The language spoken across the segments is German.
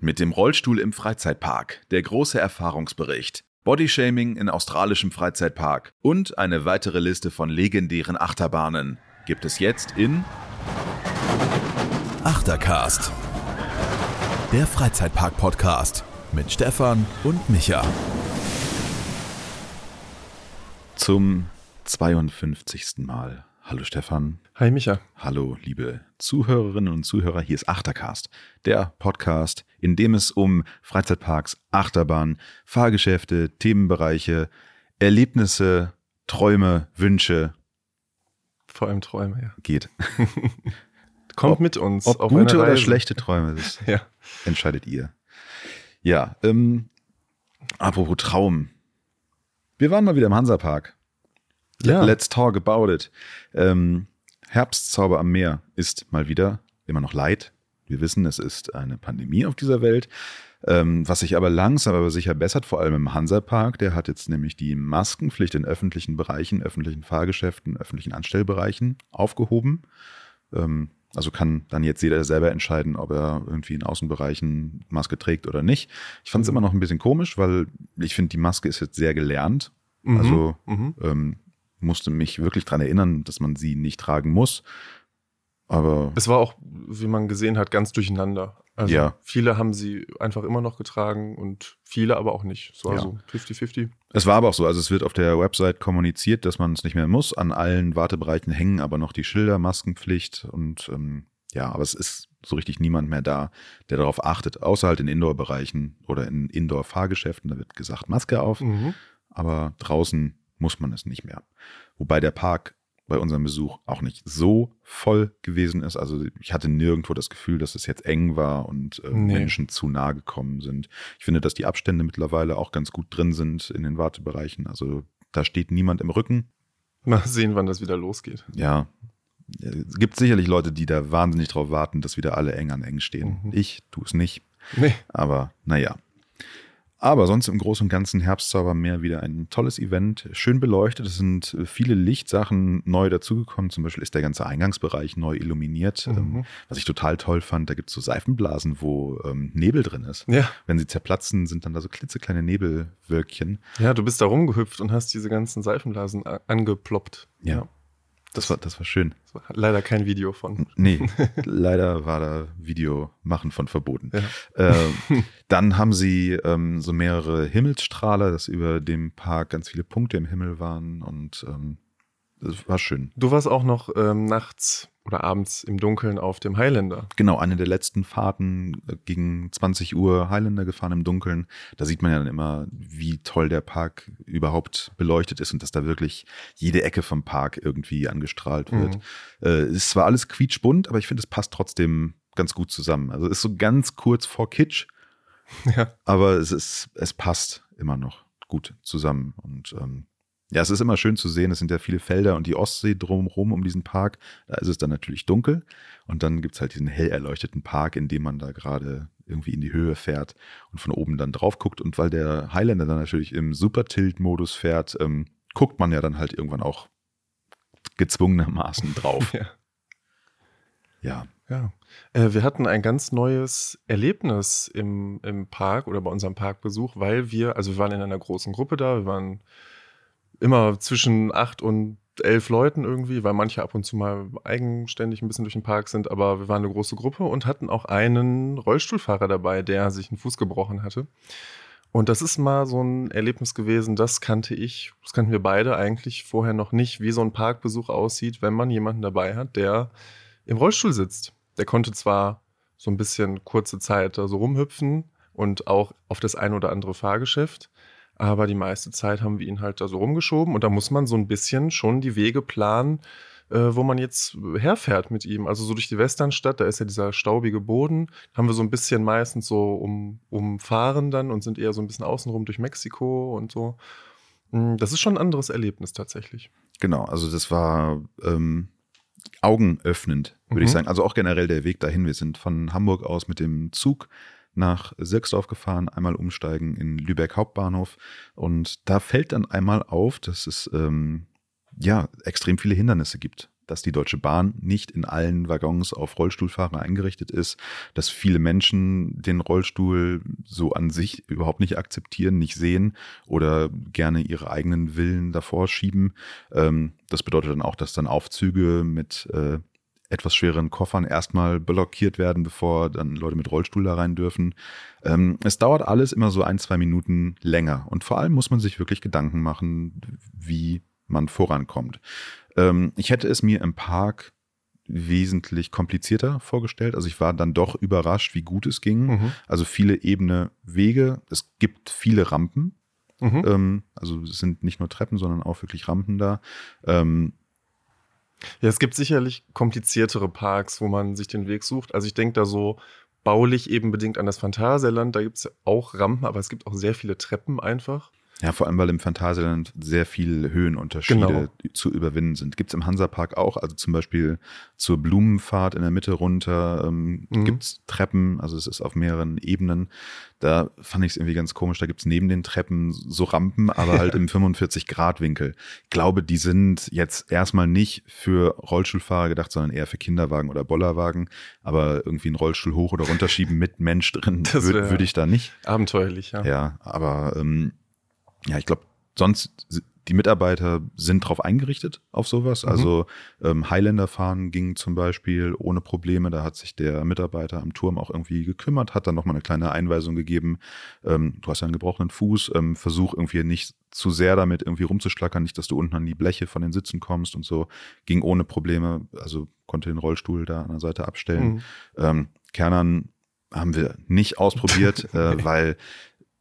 Mit dem Rollstuhl im Freizeitpark. Der große Erfahrungsbericht. Bodyshaming in australischem Freizeitpark und eine weitere Liste von legendären Achterbahnen gibt es jetzt in Achtercast. Der Freizeitpark-Podcast mit Stefan und Micha. Zum 52. Mal. Hallo Stefan. Hi Micha. Hallo liebe Zuhörerinnen und Zuhörer. Hier ist Achtercast, der Podcast, in dem es um Freizeitparks, Achterbahn, Fahrgeschäfte, Themenbereiche, Erlebnisse, Träume, Wünsche Vor allem Träume, ja. geht. Kommt Ob- mit uns Ob gute oder schlechte Träume, das Ja. entscheidet ihr. Ja, ähm, apropos Traum. Wir waren mal wieder im Hansapark. Ja. Let's talk about it. Ähm, Herbstzauber am Meer ist mal wieder immer noch Leid. Wir wissen, es ist eine Pandemie auf dieser Welt. Ähm, was sich aber langsam aber sicher bessert, vor allem im Hansapark. Der hat jetzt nämlich die Maskenpflicht in öffentlichen Bereichen, öffentlichen Fahrgeschäften, öffentlichen Anstellbereichen aufgehoben. Ähm, also kann dann jetzt jeder selber entscheiden, ob er irgendwie in Außenbereichen Maske trägt oder nicht. Ich fand es immer noch ein bisschen komisch, weil ich finde, die Maske ist jetzt sehr gelernt. Mhm. Also Mhm. ähm, musste mich wirklich dran erinnern, dass man sie nicht tragen muss. Aber Es war auch, wie man gesehen hat, ganz durcheinander. Also Ja. viele haben sie einfach immer noch getragen und viele aber auch nicht. Es war Ja. so 50-50. es war aber auch so. Also es wird auf der Website kommuniziert, dass man es nicht mehr muss. An allen Wartebereichen hängen aber noch die Schilder, Maskenpflicht und ähm, ja, aber es ist so richtig niemand mehr da, der darauf achtet. Außer halt in Indoor-Bereichen oder in Indoor-Fahrgeschäften. Da wird gesagt Maske auf. Mhm. aber draußen muss man es nicht mehr. Wobei der Park bei unserem Besuch auch nicht so voll gewesen ist. Also ich hatte nirgendwo das Gefühl, dass es jetzt eng war und äh, Nee. Menschen zu nahe gekommen sind. Ich finde, dass die Abstände mittlerweile auch ganz gut drin sind in den Wartebereichen. Also da steht niemand im Rücken. Mal sehen, wann das wieder losgeht. Ja, es gibt sicherlich Leute, die da wahnsinnig drauf warten, dass wieder alle eng an eng stehen. Mhm. Ich tue es nicht. Nee. Aber naja. Aber sonst im Großen und Ganzen Herbstzaubermeer wieder ein tolles Event, schön beleuchtet. Es sind viele Lichtsachen neu dazugekommen. Zum Beispiel ist der ganze Eingangsbereich neu illuminiert. Mhm. Ähm, was ich total toll fand, da gibt es so Seifenblasen, wo ähm, Nebel drin ist. Ja. Wenn sie zerplatzen, sind dann da so klitzekleine Nebelwölkchen. ja, du bist da rumgehüpft und hast diese ganzen Seifenblasen a- angeploppt. Ja. Das war, das war schön. Das war leider kein Video von. Nee, leider war da Video machen von verboten. Ja. Ähm, dann haben sie ähm, so mehrere Himmelsstrahler, dass über dem Park ganz viele Punkte im Himmel waren und ähm, das war schön. Du warst auch noch ähm, nachts oder abends im Dunkeln auf dem Highlander. Genau, eine der letzten Fahrten äh, gegen 20 Uhr Highlander gefahren im Dunkeln. Da sieht man ja dann immer, wie toll der Park überhaupt beleuchtet ist und dass da wirklich jede Ecke vom Park irgendwie angestrahlt wird. Mhm. Äh, es ist zwar alles quietschbunt, aber ich finde, es passt trotzdem ganz gut zusammen. Also es ist so ganz kurz vor Kitsch, Ja. aber es ist, es passt immer noch gut zusammen. Und ähm, ja, es ist immer schön zu sehen, es sind ja viele Felder und die Ostsee drumherum um diesen Park. Da ist es dann natürlich dunkel. Und dann gibt's halt diesen hell erleuchteten Park, in dem man da gerade irgendwie in die Höhe fährt und von oben dann drauf guckt. Und weil der Highlander dann natürlich im Super-Tilt-Modus fährt, ähm, guckt man ja dann halt irgendwann auch gezwungenermaßen drauf. Ja. ja. Ja. Äh, wir hatten ein ganz neues Erlebnis im, im Park oder bei unserem Parkbesuch, weil wir, also wir waren in einer großen Gruppe da, wir waren immer zwischen acht und elf Leuten irgendwie, weil manche ab und zu mal eigenständig ein bisschen durch den Park sind, aber wir waren eine große Gruppe und hatten auch einen Rollstuhlfahrer dabei, der sich einen Fuß gebrochen hatte. Und das ist mal so ein Erlebnis gewesen, das kannte ich, das kannten wir beide eigentlich vorher noch nicht, wie so ein Parkbesuch aussieht, wenn man jemanden dabei hat, der im Rollstuhl sitzt. Der konnte zwar so ein bisschen kurze Zeit da so rumhüpfen und auch auf das ein oder andere Fahrgeschäft, aber die meiste Zeit haben wir ihn halt da so rumgeschoben und da muss man so ein bisschen schon die Wege planen, äh, wo man jetzt herfährt mit ihm. Also so durch die Westernstadt, da ist ja dieser staubige Boden, haben wir so ein bisschen meistens so um, umfahren dann und sind eher so ein bisschen außenrum durch Mexiko und so. Mm, Das ist schon ein anderes Erlebnis tatsächlich. Genau, also das war ähm, augenöffnend, würde Mhm. ich sagen. Also auch generell der Weg dahin. Wir sind von Hamburg aus mit dem Zug nach Sirksdorf gefahren, einmal umsteigen in Lübeck Hauptbahnhof. Und da fällt dann einmal auf, dass es ähm, ja extrem viele Hindernisse gibt dass die Deutsche Bahn nicht in allen Waggons auf Rollstuhlfahrer eingerichtet ist, dass viele Menschen den Rollstuhl so an sich überhaupt nicht akzeptieren, nicht sehen oder gerne ihre eigenen Willen davor schieben. Ähm, das bedeutet dann auch, dass dann Aufzüge mit äh, etwas schwereren Koffern erstmal blockiert werden, bevor dann Leute mit Rollstuhl da rein dürfen. Ähm, es dauert alles immer so ein, zwei Minuten länger. Und vor allem muss man sich wirklich Gedanken machen, wie man vorankommt. Ähm, ich hätte es mir im Park wesentlich komplizierter vorgestellt. Also ich war dann doch überrascht, wie gut es ging. Mhm. Also viele ebene Wege. Es gibt viele Rampen. Mhm. Ähm, also es sind nicht nur Treppen, sondern auch wirklich Rampen da. Ähm, Ja, es gibt sicherlich kompliziertere Parks, wo man sich den Weg sucht. Also ich denke da so baulich eben bedingt an das Phantasialand. Da gibt es auch Rampen, aber es gibt auch sehr viele Treppen einfach. Ja, vor allem, weil im Phantasialand sehr viel Höhenunterschiede Genau. zu überwinden sind. Gibt es im Hansapark auch, also zum Beispiel zur Blumenfahrt in der Mitte runter ähm, Mhm. gibt es Treppen, also es ist auf mehreren Ebenen. Da fand ich es irgendwie ganz komisch, da gibt es neben den Treppen so Rampen, aber halt im 45-Grad-Winkel. Ich glaube, die sind jetzt erstmal nicht für Rollstuhlfahrer gedacht, sondern eher für Kinderwagen oder Bollerwagen. Aber irgendwie einen Rollstuhl hoch oder runterschieben mit Mensch drin würde würd ich da nicht. Abenteuerlich, ja. Ja, aber ähm, ja, ich glaube, sonst die Mitarbeiter sind drauf eingerichtet auf sowas. Mhm. Also ähm, Highlander fahren ging zum Beispiel ohne Probleme. Da hat sich der Mitarbeiter am Turm auch irgendwie gekümmert, hat dann nochmal eine kleine Einweisung gegeben. Ähm, du hast ja einen gebrochenen Fuß, ähm, versuch irgendwie nicht zu sehr damit irgendwie rumzuschlackern, nicht, dass du unten an die Bleche von den Sitzen kommst und so. Ging ohne Probleme, also konnte den Rollstuhl da an der Seite abstellen. Mhm. Ähm, Kernern haben wir nicht ausprobiert, äh, weil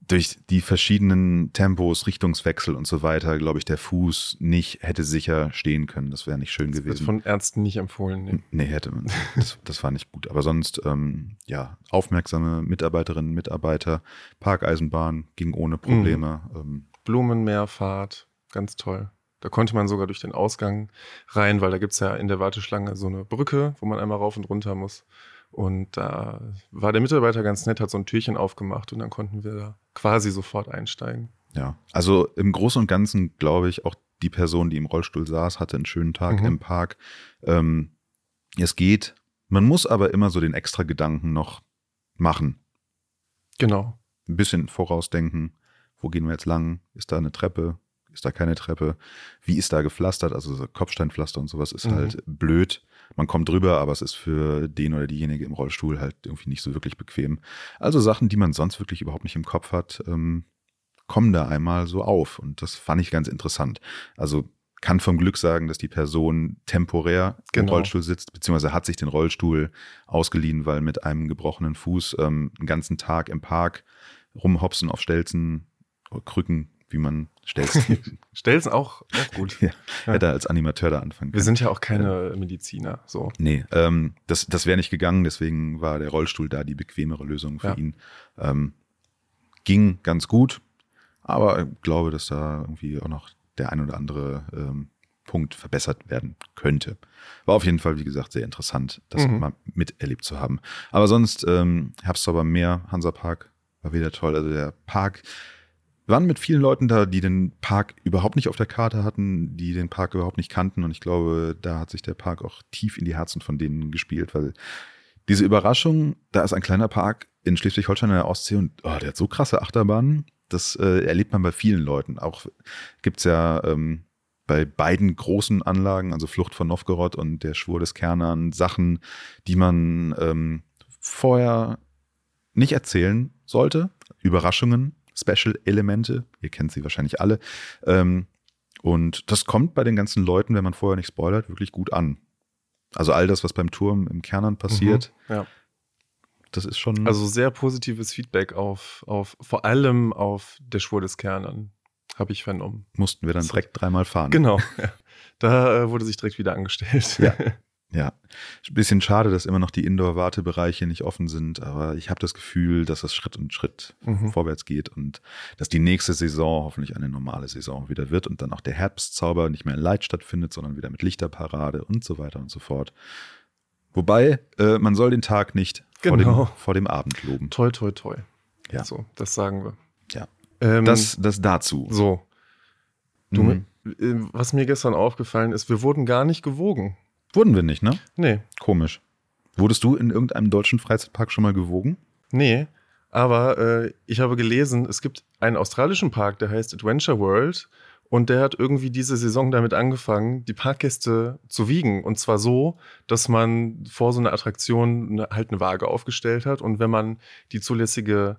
durch die verschiedenen Tempos, Richtungswechsel und so weiter, glaube ich, der Fuß nicht hätte sicher stehen können. Das wäre nicht schön Das gewesen. von Ärzten nicht empfohlen. Nee. nee, hätte man. Das, das war nicht gut. Aber sonst, ähm, ja, aufmerksame Mitarbeiterinnen, Mitarbeiter, Parkeisenbahn ging ohne Probleme. Ähm, Blumenmeerfahrt, ganz toll. Da konnte man sogar durch den Ausgang rein, weil da gibt es ja in der Warteschlange so eine Brücke, wo man einmal rauf und runter muss. Und da war der Mitarbeiter ganz nett, hat so ein Türchen aufgemacht und dann konnten wir da quasi sofort einsteigen. Ja, also im Großen und Ganzen glaube ich, auch die Person, die im Rollstuhl saß, hatte einen schönen Tag Mhm. im Park. Ähm, es geht. Man muss aber immer so den extra Gedanken noch machen. Genau. Ein bisschen vorausdenken. Wo gehen wir jetzt lang? Ist da eine Treppe? Ist da keine Treppe? Wie ist da gepflastert? Also so Kopfsteinpflaster und sowas ist Mhm. halt blöd. Man kommt drüber, aber es ist für den oder diejenige im Rollstuhl halt irgendwie nicht so wirklich bequem. Also Sachen, die man sonst wirklich überhaupt nicht im Kopf hat, ähm, kommen da einmal so auf. Und das fand ich ganz interessant. Also kann vom Glück sagen, dass die Person temporär im Genau. Rollstuhl sitzt, beziehungsweise hat sich den Rollstuhl ausgeliehen, weil mit einem gebrochenen Fuß ähm, einen ganzen Tag im Park rumhopsen auf Stelzen, oder Krücken, wie man Stelzen. Stelzen auch, auch gut. ja, hätte er als Animateur da anfangen Wir können. sind ja auch keine Mediziner. So. Nee, ähm, das, das wäre nicht gegangen, deswegen war der Rollstuhl da die bequemere Lösung für Ja. ihn. Ähm, ging ganz gut, aber ich glaube, dass da irgendwie auch noch der ein oder andere ähm, Punkt verbessert werden könnte. War auf jeden Fall, wie gesagt, sehr interessant, das Mhm. mal miterlebt zu haben. Aber sonst, ähm, Herbstzauber Meer, Hansapark, war wieder toll. Also der Park, wir waren mit vielen Leuten da, die den Park überhaupt nicht auf der Karte hatten, die den Park überhaupt nicht kannten. Und ich glaube, da hat sich der Park auch tief in die Herzen von denen gespielt, weil diese Überraschung, da ist ein kleiner Park in Schleswig-Holstein in der Ostsee und oh, der hat so krasse Achterbahnen. Das äh, erlebt man bei vielen Leuten. Auch gibt's ja ähm, bei beiden großen Anlagen, also Flucht von Novgorod und der Schwur des Kernern, Sachen, die man ähm, vorher nicht erzählen sollte. Überraschungen, Special-Elemente. Ihr kennt sie wahrscheinlich alle. Ähm, und das kommt bei den ganzen Leuten, wenn man vorher nicht spoilert, wirklich gut an. Also all das, was beim Turm im Kernern passiert, Mhm. Ja. das ist schon. Also sehr positives Feedback auf, auf vor allem auf der Schwur des Kernern, habe ich vernommen. mussten wir dann direkt dreimal fahren. Genau. Ja. Da äh, wurde sich direkt wieder angestellt. Ja. Ja, ein bisschen schade, dass immer noch die Indoor-Wartebereiche nicht offen sind, aber ich habe das Gefühl, dass das Schritt und Schritt Mhm. vorwärts geht und dass die nächste Saison hoffentlich eine normale Saison wieder wird und dann auch der Herbstzauber nicht mehr in Light stattfindet, sondern wieder mit Lichterparade und so weiter und so fort. Wobei, äh, man soll den Tag nicht vor, Genau. dem, vor dem Abend loben. Toi, toi, toi. Ja. So, das sagen wir. Ja. Ähm, Das, das dazu. so. Du, Mhm. äh, was mir gestern aufgefallen ist, wir wurden gar nicht gewogen. Wurden wir nicht, ne? Nee. Komisch. Wurdest du in irgendeinem deutschen Freizeitpark schon mal gewogen? Nee, aber äh, ich habe gelesen, es gibt einen australischen Park, der heißt Adventure World. Und der hat irgendwie diese Saison damit angefangen, die Parkgäste zu wiegen. Und zwar so, dass man vor so einer Attraktion eine, halt eine Waage aufgestellt hat. Und wenn man die zulässige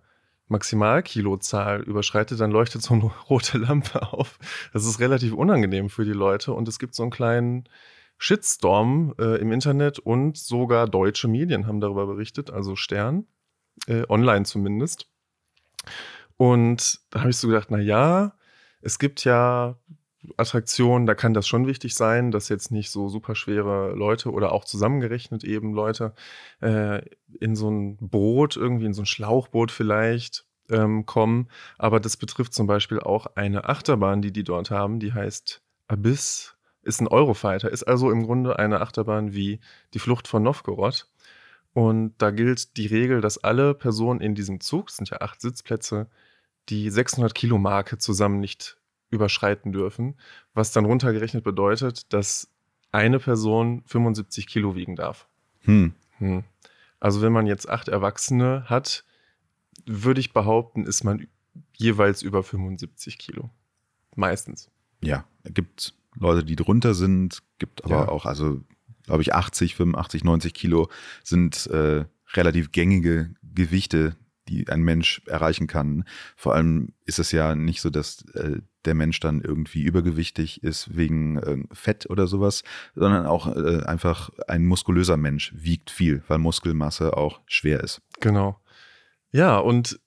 Maximalkilozahl überschreitet, dann leuchtet so eine rote Lampe auf. Das ist relativ unangenehm für die Leute. Und es gibt so einen kleinen Shitstorm äh, im Internet und sogar deutsche Medien haben darüber berichtet, also Stern, äh, online zumindest. Und da habe ich so gedacht, na ja, es gibt ja Attraktionen, da kann das schon wichtig sein, dass jetzt nicht so super schwere Leute oder auch zusammengerechnet eben Leute äh, in so ein Boot, irgendwie in so ein Schlauchboot vielleicht ähm, kommen. Aber das betrifft zum Beispiel auch eine Achterbahn, die die dort haben, die heißt Abyss, ist ein Eurofighter, ist also im Grunde eine Achterbahn wie die Flucht von Novgorod. Und da gilt die Regel, dass alle Personen in diesem Zug, es sind ja acht Sitzplätze, die 600 Kilo Marke zusammen nicht überschreiten dürfen, was dann runtergerechnet bedeutet, dass eine Person 75 Kilo wiegen darf. Hm. Hm. Also wenn man jetzt acht Erwachsene hat, würde ich behaupten, ist man jeweils über 75 Kilo. Meistens. Ja, gibt Leute, die drunter sind, gibt aber Ja. auch, also glaube ich, 80, 85, 90 Kilo sind äh, relativ gängige Gewichte, die ein Mensch erreichen kann. Vor allem ist es ja nicht so, dass äh, der Mensch dann irgendwie übergewichtig ist wegen äh, Fett oder sowas, sondern auch äh, einfach ein muskulöser Mensch wiegt viel, weil Muskelmasse auch schwer ist. Genau. Ja, und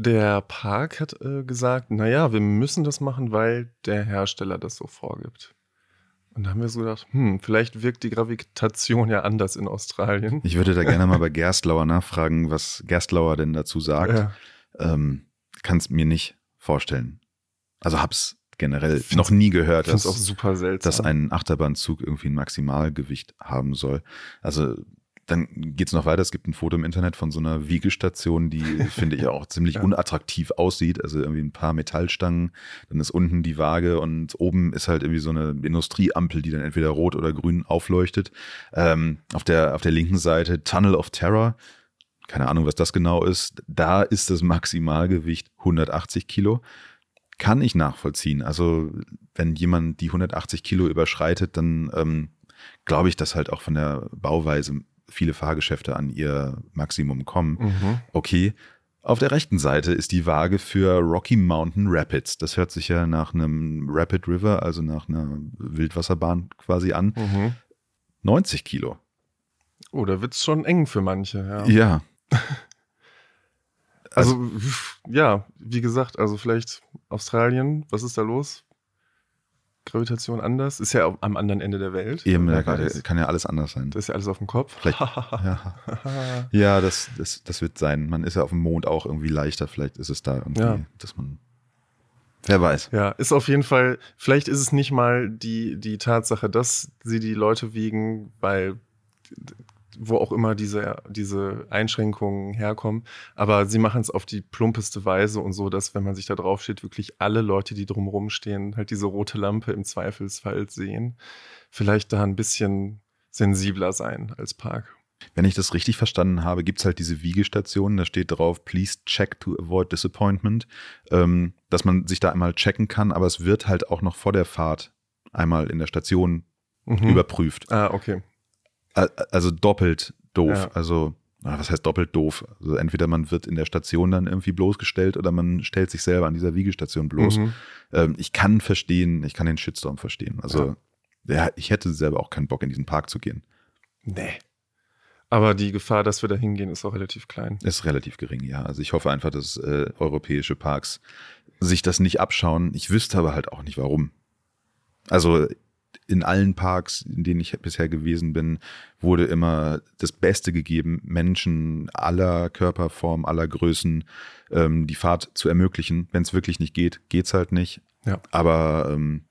der Park hat äh, gesagt, naja, wir müssen das machen, weil der Hersteller das so vorgibt. Und da haben wir so gedacht, hm, vielleicht wirkt die Gravitation ja anders in Australien. Ich würde da gerne mal bei Gerstlauer nachfragen, was Gerstlauer denn dazu sagt. Ja. ähm, kann es mir nicht vorstellen. Also hab's generell Find's- noch nie gehört, dass, auch super seltsam. dass ein Achterbahnzug irgendwie ein Maximalgewicht haben soll. Also dann geht's noch weiter. Es gibt ein Foto im Internet von so einer Wiegestation, die finde ich auch ziemlich Ja. unattraktiv aussieht. Also irgendwie ein paar Metallstangen, dann ist unten die Waage und oben ist halt irgendwie so eine Industrieampel, die dann entweder rot oder grün aufleuchtet. Ähm, auf, der, auf der linken Seite Tunnel of Terror. Keine Ahnung, was das genau ist. Da ist das Maximalgewicht 180 Kilo. Kann ich nachvollziehen. Also, wenn jemand die 180 Kilo überschreitet, dann ähm, glaube ich, dass halt auch von der Bauweise viele Fahrgeschäfte an ihr Maximum kommen. Mhm. Okay. Auf der rechten Seite ist die Waage für Rocky Mountain Rapids. Das hört sich ja nach einem Rapid River, also nach einer Wildwasserbahn quasi an. Mhm. 90 Kilo. Oh, da wird es schon eng für manche, ja. Ja. Also, ja, wie gesagt, also vielleicht Australien, was ist da los? Gravitation anders? Ist ja am anderen Ende der Welt. Eben, da kann, kann ja alles anders sein. Das ist ja alles auf dem Kopf. Vielleicht- Ja, ja das, das, das wird sein. Man ist ja auf dem Mond auch irgendwie leichter. Vielleicht ist es da irgendwie, Ja. dass man. Wer weiß. Ja, ist auf jeden Fall, vielleicht ist es nicht mal die, die Tatsache, dass sie die Leute wiegen, weil wo auch immer diese, diese Einschränkungen herkommen, aber sie machen es auf die plumpeste Weise und so, dass wenn man sich da drauf steht, wirklich alle Leute, die drumherum stehen, halt diese rote Lampe im Zweifelsfall sehen. Vielleicht da ein bisschen sensibler sein als Park. Wenn ich das richtig verstanden habe, gibt's halt diese Wiegestation, da steht drauf, please check to avoid disappointment, ähm, dass man sich da einmal checken kann, aber es wird halt auch noch vor der Fahrt einmal in der Station Mhm. überprüft. Ah, okay. Also doppelt doof. Ja. Also, was heißt doppelt doof? Also entweder man wird in der Station dann irgendwie bloßgestellt oder man stellt sich selber an dieser Wiegestation bloß. Mhm. Ähm, ich kann verstehen, ich kann den Shitstorm verstehen. Also, ja. ich hätte selber auch keinen Bock, in diesen Park zu gehen. Nee. Aber die Gefahr, dass wir da hingehen, ist auch relativ klein. Ist relativ gering, ja. Also ich hoffe einfach, dass äh, europäische Parks sich das nicht abschauen. Ich wüsste aber halt auch nicht warum. Also in allen Parks, in denen ich bisher gewesen bin, wurde immer das Beste gegeben, Menschen aller Körperform, aller Größen ähm, die Fahrt zu ermöglichen. Wenn es wirklich nicht geht, geht's halt nicht. Ja. Aber ähm,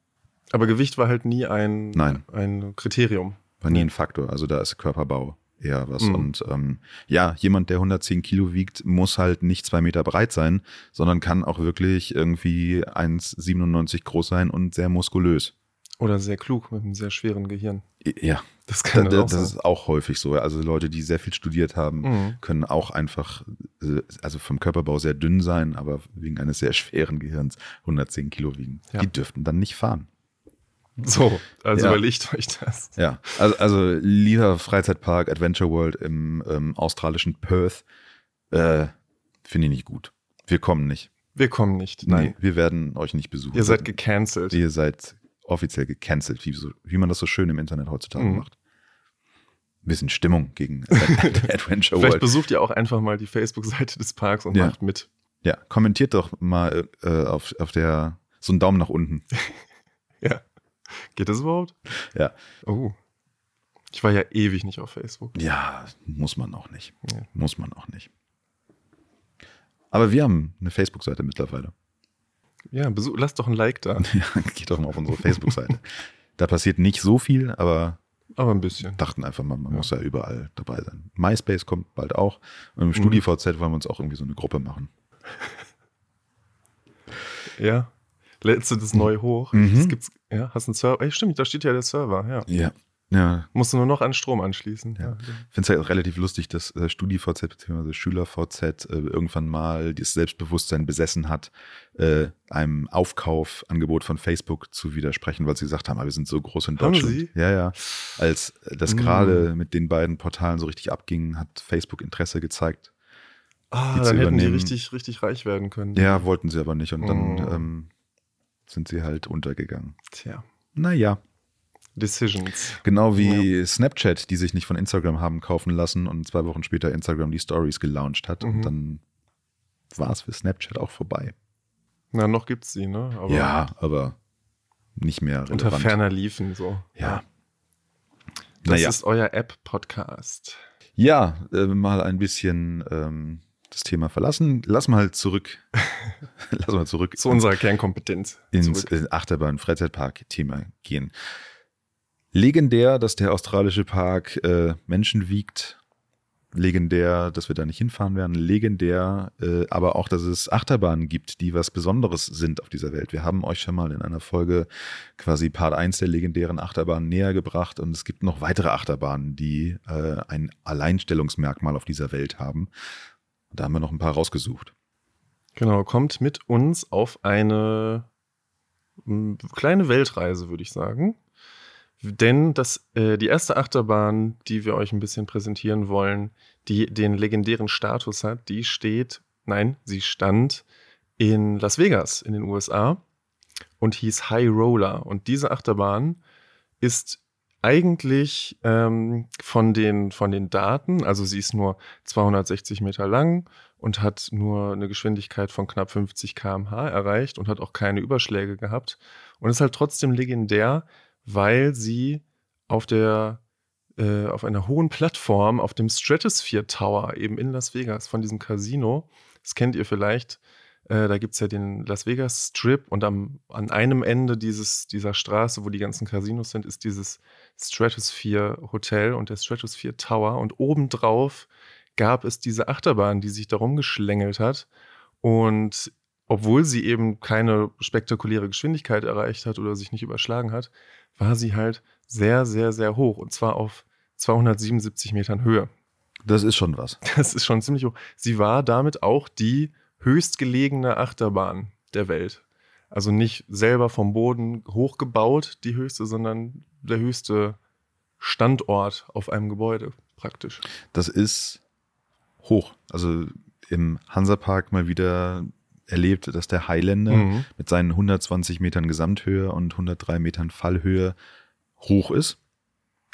Aber Gewicht war halt nie ein, Nein. ein Kriterium. war nie ein Faktor. Also da ist Körperbau eher was. Mhm. Und ähm, ja, jemand, der 110 Kilo wiegt, muss halt nicht zwei Meter breit sein, sondern kann auch wirklich irgendwie 1,97 groß sein und sehr muskulös. Oder sehr klug mit einem sehr schweren Gehirn. Ja, Das kann da, das das ist auch häufig so. Also Leute, die sehr viel studiert haben, Mhm. können auch einfach, äh, also vom Körperbau sehr dünn sein, aber wegen eines sehr schweren Gehirns 110 Kilo wiegen. Ja. Die dürften dann nicht fahren. So, also Ja. überlegt euch das. Ja, also, also lieber Freizeitpark Adventure World im ähm, australischen Perth, äh, finde ich nicht gut. Wir kommen nicht. Wir kommen nicht. Nein, Nein. wir werden euch nicht besuchen. Ihr seid gecancelt. Ihr seid offiziell gecancelt, wie, so, wie man das so schön im Internet heutzutage Mhm. macht. Ein bisschen Stimmung gegen Adventure Vielleicht World. besucht ihr auch einfach mal die Facebook-Seite des Parks und Ja. macht mit. Ja, kommentiert doch mal äh, auf, auf der, so einen Daumen nach unten. Ja. Geht das überhaupt? Ja. Oh. Ich war ja ewig nicht auf Facebook. Ja, muss man auch nicht. Ja. Muss man auch nicht. Aber wir haben eine Facebook-Seite mittlerweile. Ja, besuch, lasst doch ein Like da. Ja, geht doch mal auf unsere Facebook-Seite. da passiert nicht so viel, aber Aber ein bisschen. dachten einfach mal, man Ja. muss ja überall dabei sein. MySpace kommt bald auch. Und Mhm. im StudiVZ wollen wir uns auch irgendwie so eine Gruppe machen. Ja. Lädst du das neu hoch? Mhm. Das gibt's, ja, hast einen Server. Ey, stimmt, da steht ja der Server, ja. Ja. Ja, Musst du nur noch an Strom anschließen. Ja. Ich finde es ja auch relativ lustig, dass äh, StudiVZ bzw. SchülerVZ äh, irgendwann mal das Selbstbewusstsein besessen hat, äh, einem Aufkaufangebot von Facebook zu widersprechen, weil sie gesagt haben, ah, wir sind so groß in Haben Deutschland. sie? Ja, ja. Als das Mm. gerade mit den beiden Portalen so richtig abging, hat Facebook Interesse gezeigt. Ah, die zu dann hätten die richtig, richtig reich werden können. Ja, wollten sie aber nicht und dann Mm. ähm, sind sie halt untergegangen. Tja. Naja. Decisions. Genau wie Snapchat, die sich nicht von Instagram haben kaufen lassen und zwei Wochen später Instagram die Stories gelauncht hat. Mhm. Und dann war es für Snapchat auch vorbei. Na, noch gibt's sie, ne? Aber ja, aber nicht mehr relevant. Unter ferner liefen so. Ja. Das Naja. ist euer App-Podcast. Ja, äh, mal ein bisschen ähm, das Thema verlassen. Lass mal zurück. Lass mal zurück Zu unserer Kernkompetenz. ins zurück. äh, Achterbahn-Freizeitpark-Thema gehen. Legendär, dass der australische Park äh, Menschen wiegt. Legendär, dass wir da nicht hinfahren werden. Legendär, äh, aber auch, dass es Achterbahnen gibt, die was Besonderes sind auf dieser Welt. Wir haben euch schon mal in einer Folge quasi Part 1 der legendären Achterbahnen näher gebracht und es gibt noch weitere Achterbahnen, die äh, ein Alleinstellungsmerkmal auf dieser Welt haben. Da haben wir noch ein paar rausgesucht. Genau, kommt mit uns auf eine kleine Weltreise, würde ich sagen. Denn das, äh, die erste Achterbahn, die wir euch ein bisschen präsentieren wollen, die den legendären Status hat, die steht, nein, sie stand in Las Vegas in den USA und hieß High Roller. Und diese Achterbahn ist eigentlich ähm, von, den, von den Daten, also sie ist nur 260 Meter lang und hat nur eine Geschwindigkeit von knapp 50 km/h erreicht und hat auch keine Überschläge gehabt und ist halt trotzdem legendär, weil sie auf der äh, auf einer hohen Plattform auf dem Stratosphere Tower eben in Las Vegas von diesem Casino, das kennt ihr vielleicht, äh, da gibt es ja den Las Vegas Strip und am, an einem Ende dieses, dieser Straße, wo die ganzen Casinos sind, ist dieses Stratosphere Hotel und der Stratosphere Tower und obendrauf gab es diese Achterbahn, die sich darum geschlängelt hat und obwohl sie eben keine spektakuläre Geschwindigkeit erreicht hat oder sich nicht überschlagen hat, war sie halt sehr, sehr, sehr hoch und zwar auf 277 Metern Höhe. Das ist schon was. Das ist schon ziemlich hoch. Sie war damit auch die höchstgelegene Achterbahn der Welt. Also nicht selber vom Boden hochgebaut, die höchste, sondern der höchste Standort auf einem Gebäude praktisch. Das ist hoch. Also im Hansapark mal wieder erlebt, dass der Highlander Mhm. mit seinen 120 Metern Gesamthöhe und 103 Metern Fallhöhe hoch ist.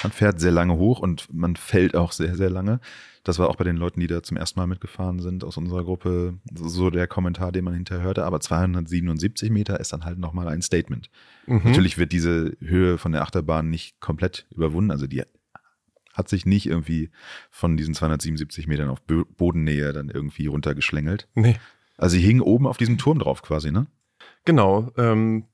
Man fährt sehr lange hoch und man fällt auch sehr, sehr lange. Das war auch bei den Leuten, die da zum ersten Mal mitgefahren sind aus unserer Gruppe, so der Kommentar, den man hinterher hörte. Aber 277 Meter ist dann halt nochmal ein Statement. Mhm. Natürlich wird diese Höhe von der Achterbahn nicht komplett überwunden. Also die hat sich nicht irgendwie von diesen 277 Metern auf Bo Bodennähe dann irgendwie runtergeschlängelt. Nee. Also sie hing oben auf diesem Turm drauf quasi, ne? Genau. Ähm,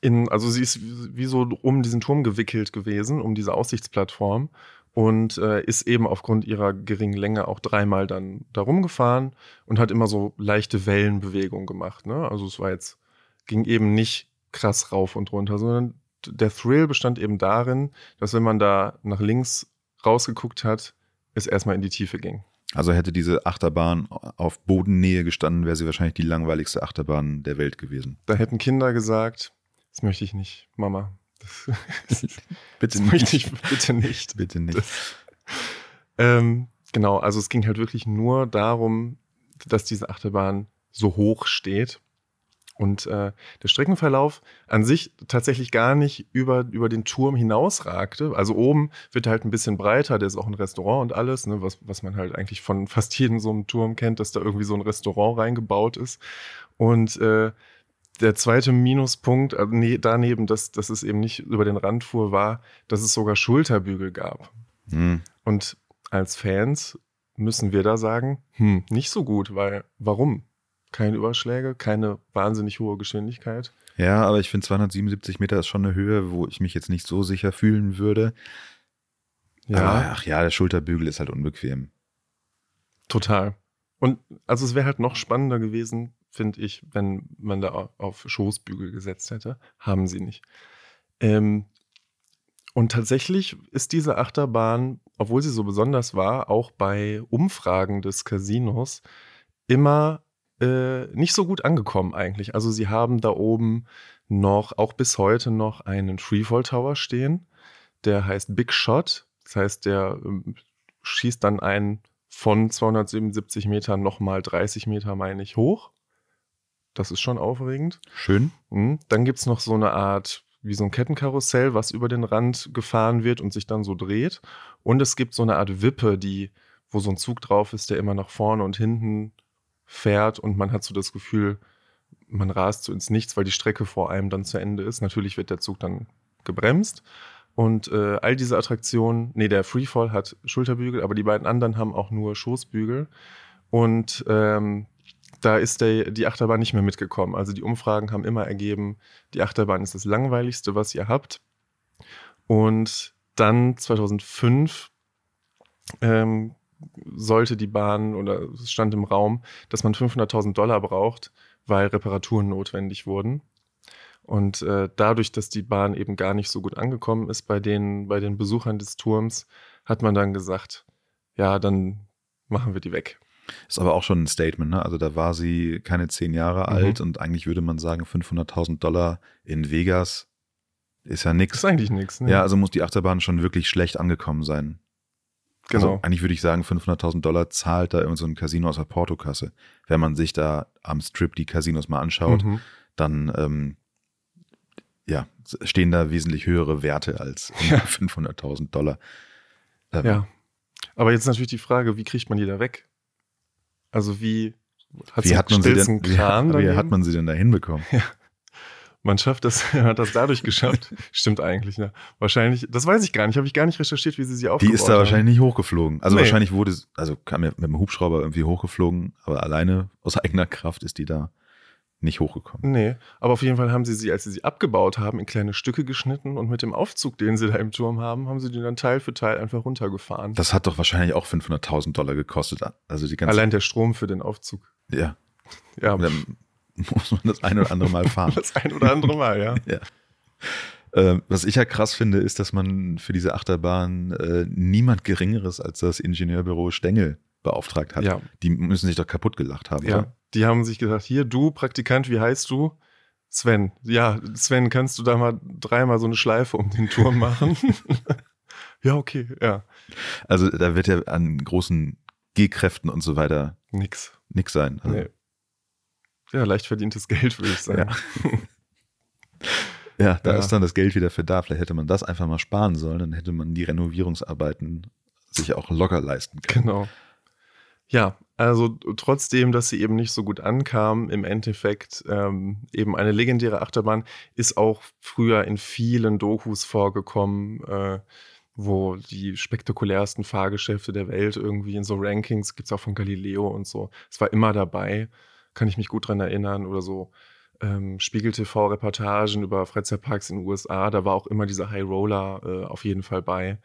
in, also sie ist wie so um diesen Turm gewickelt gewesen, um diese Aussichtsplattform und äh, ist eben aufgrund ihrer geringen Länge auch dreimal dann da rumgefahren und hat immer so leichte Wellenbewegungen gemacht. Ne? Also es war jetzt, ging eben nicht krass rauf und runter, sondern der Thrill bestand eben darin, dass wenn man da nach links rausgeguckt hat, es erstmal in die Tiefe ging. Also hätte diese Achterbahn auf Bodennähe gestanden, wäre sie wahrscheinlich die langweiligste Achterbahn der Welt gewesen. Da hätten Kinder gesagt, das möchte ich nicht, Mama. Das, Bitte das möchte ich bitte nicht. Bitte nicht. Ähm, genau, also es ging halt wirklich nur darum, dass diese Achterbahn so hoch steht. Und äh, der Streckenverlauf an sich tatsächlich gar nicht über, über den Turm hinausragte. Also oben wird er halt ein bisschen breiter, der ist auch ein Restaurant und alles, ne, was, was man halt eigentlich von fast jedem so einem Turm kennt, dass da irgendwie so ein Restaurant reingebaut ist. Und äh, der zweite Minuspunkt äh, nee, daneben, dass, dass es eben nicht über den Rand fuhr, war, dass es sogar Schulterbügel gab. Hm. Und als Fans müssen wir da sagen, hm, nicht so gut, weil warum? Keine Überschläge, keine wahnsinnig hohe Geschwindigkeit. Ja, aber ich finde 277 Meter ist schon eine Höhe, wo ich mich jetzt nicht so sicher fühlen würde. Ja, Aber, ach ja, der Schulterbügel ist halt unbequem. total. Und also es wäre halt noch spannender gewesen, finde ich, wenn man da au- auf Schoßbügel gesetzt hätte. Haben sie nicht. Ähm, und tatsächlich ist diese Achterbahn, obwohl sie so besonders war, auch bei Umfragen des Casinos immer äh, nicht so gut angekommen eigentlich. Also sie haben da oben noch, auch bis heute noch einen Freefall Tower stehen. Der heißt Big Shot. Das heißt, der ähm, schießt dann einen von 277 Metern nochmal 30 Meter, meine ich, hoch. Das ist schon aufregend. Schön. Mhm. Dann gibt es noch so eine Art, wie so ein Kettenkarussell, was über den Rand gefahren wird und sich dann so dreht. Und es gibt so eine Art Wippe, die, wo so ein Zug drauf ist, der immer nach vorne und hinten fährt und man hat so das Gefühl, man rast so ins Nichts, weil die Strecke vor einem dann zu Ende ist. Natürlich wird der Zug dann gebremst. Und äh, all diese Attraktionen, nee, der Freefall hat Schulterbügel, aber die beiden anderen haben auch nur Schoßbügel. Und ähm, da ist der, die Achterbahn nicht mehr mitgekommen. Also die Umfragen haben immer ergeben, die Achterbahn ist das langweiligste, was ihr habt. Und dann 2005 ähm, sollte die Bahn oder es stand im Raum, dass man 500.000 Dollar braucht, weil Reparaturen notwendig wurden. Und äh, dadurch, dass die Bahn eben gar nicht so gut angekommen ist bei den, bei den Besuchern des Turms, hat man dann gesagt, ja, dann machen wir die weg. Ist aber auch schon ein Statement, ne? Also da war sie keine zehn Jahre Mhm. alt und eigentlich würde man sagen, 500.000 Dollar in Vegas ist ja nix. ist eigentlich nichts. Ne? Ja, also muss die Achterbahn schon wirklich schlecht angekommen sein. Genau. Also eigentlich würde ich sagen, 500.000 Dollar zahlt da irgend so ein Casino aus der Portokasse. Wenn man sich da am Strip die Casinos mal anschaut, Mhm. dann ähm, ja, stehen da wesentlich höhere Werte als Ja. 500.000 Dollar. Ähm, Ja. Aber jetzt natürlich die Frage, wie kriegt man die da weg? Also wie hat Wie hat, man sie denn, wie, wie hat man sie denn da hinbekommen? Man schafft das, hat das dadurch geschafft. Stimmt eigentlich, ne? Wahrscheinlich, das weiß ich gar nicht, habe ich gar nicht recherchiert, wie sie sie Die aufgebaut ist da haben. wahrscheinlich nicht hochgeflogen. Also Nee. wahrscheinlich wurde, also kam ja mit dem Hubschrauber irgendwie hochgeflogen, aber alleine aus eigener Kraft ist die da nicht hochgekommen. Nee, aber auf jeden Fall haben sie sie, als sie sie abgebaut haben, in kleine Stücke geschnitten und mit dem Aufzug, den sie da im Turm haben, haben sie die dann Teil für Teil einfach runtergefahren. Das hat doch wahrscheinlich auch 500.000 Dollar gekostet. Also die ganze, Allein der Strom für den Aufzug. ja, Ja, dann muss man das eine oder andere Mal fahren. das ein oder andere Mal, ja. Ähm, was ich ja krass finde, ist, dass man für diese Achterbahn äh, niemand Geringeres als das Ingenieurbüro Stengel beauftragt hat. Ja, Die müssen sich doch kaputt gelacht haben, ja. oder? Die haben sich gesagt, hier, du Praktikant, wie heißt du? Sven. Ja, Sven, kannst du da mal dreimal so eine Schleife um den Turm machen? ja, okay, ja. Also da wird ja an großen G-Kräften und so weiter Nix. nix sein. Also, Nee. Ja, leicht verdientes Geld, würde ich sagen. Ja, da Ja. ist dann das Geld wieder für da. Vielleicht hätte man das einfach mal sparen sollen, dann hätte man die Renovierungsarbeiten sich auch locker leisten können. Genau. Ja, also trotzdem, dass sie eben nicht so gut ankam, im Endeffekt ähm, eben eine legendäre Achterbahn ist auch früher in vielen Dokus vorgekommen, äh, wo die spektakulärsten Fahrgeschäfte der Welt irgendwie in so Rankings, gibt's auch von Galileo und so. Es war immer dabei, kann ich mich gut dran erinnern, oder so ähm, Spiegel-TV-Reportagen über Freizeitparks in den USA, da war auch immer dieser High Roller äh, auf jeden Fall bei,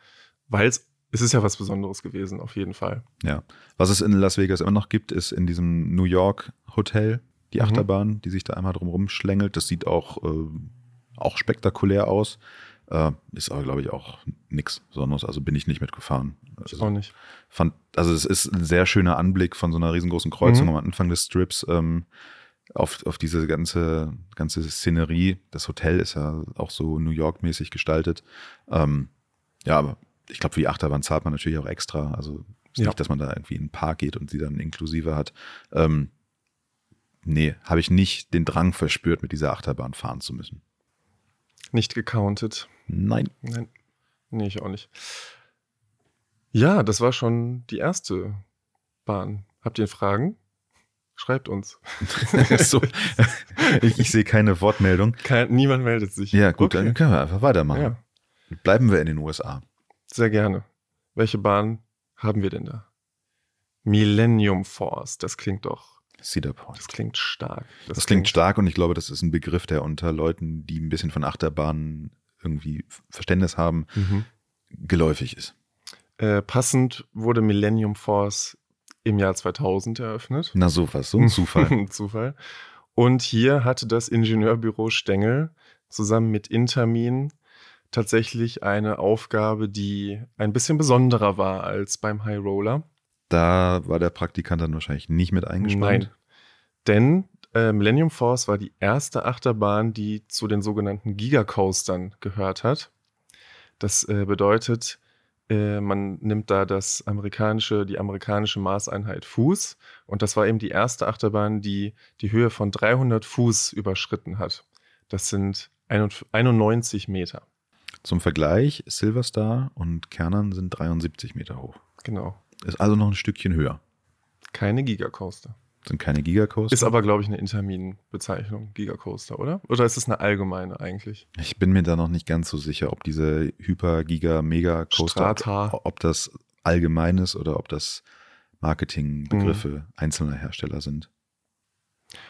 weil es es ist ja was Besonderes gewesen, auf jeden Fall. Ja. Was es in Las Vegas immer noch gibt, ist in diesem New York Hotel die Mhm. Achterbahn, die sich da einmal drumherum schlängelt. Das sieht auch äh, auch spektakulär aus. Äh, ist aber, glaube ich, auch nix Besonderes. Also bin ich nicht mitgefahren. Ich Also, auch nicht. fand, also es ist ein sehr schöner Anblick von so einer riesengroßen Kreuzung Mhm. am Anfang des Strips ähm, auf, auf diese ganze, ganze Szenerie. Das Hotel ist ja auch so New York-mäßig gestaltet. Ähm, ja, aber ich glaube, für die Achterbahn zahlt man natürlich auch extra. Also ist Ja. nicht, dass man da irgendwie in einen Park geht und sie dann inklusive hat. Ähm, nee, habe ich nicht den Drang verspürt, mit dieser Achterbahn fahren zu müssen. Nicht gecountet. Nein. Nein. Nee, ich auch nicht. Ja, das war schon die erste Bahn. Habt ihr Fragen? Schreibt uns. so, ich, ich sehe keine Wortmeldung. Kein, niemand meldet sich. Ja, gut, Okay. dann können wir einfach weitermachen. Ja, Bleiben wir in den USA. sehr gerne. Welche Bahn haben wir denn da? Millennium Force. Das klingt doch, Cedar Point. das klingt stark. Das, klingt stark und ich glaube, das ist ein Begriff, der unter Leuten, die ein bisschen von Achterbahnen irgendwie Verständnis haben, Mhm. geläufig ist. Äh, passend wurde Millennium Force im Jahr 2000 eröffnet. Na sowas, so ein Zufall. Zufall. Und hier hatte das Ingenieurbüro Stengel zusammen mit Intermin tatsächlich eine Aufgabe, die ein bisschen besonderer war als beim High Roller. da war der Praktikant dann wahrscheinlich nicht mit eingespannt. Nein. Denn äh, Millennium Force war die erste Achterbahn, die zu den sogenannten Gigacoastern gehört hat. Das äh, bedeutet, äh, man nimmt da das amerikanische, die amerikanische Maßeinheit Fuß. Und das war eben die erste Achterbahn, die die Höhe von 300 Fuß überschritten hat. Das sind 91 Meter. Zum Vergleich, Silverstar und Kernern sind 73 Meter hoch. Genau. Ist also noch ein Stückchen höher. Keine Gigacoaster. Sind keine Gigacoaster. Ist aber, glaube ich, eine Intermin-Bezeichnung, Gigacoaster, oder? Oder ist es eine allgemeine eigentlich? Ich bin mir da noch nicht ganz so sicher, ob diese Hyper, Giga, Mega Coaster, ob, ob das allgemein ist oder ob das Marketingbegriffe einzelner Hersteller sind.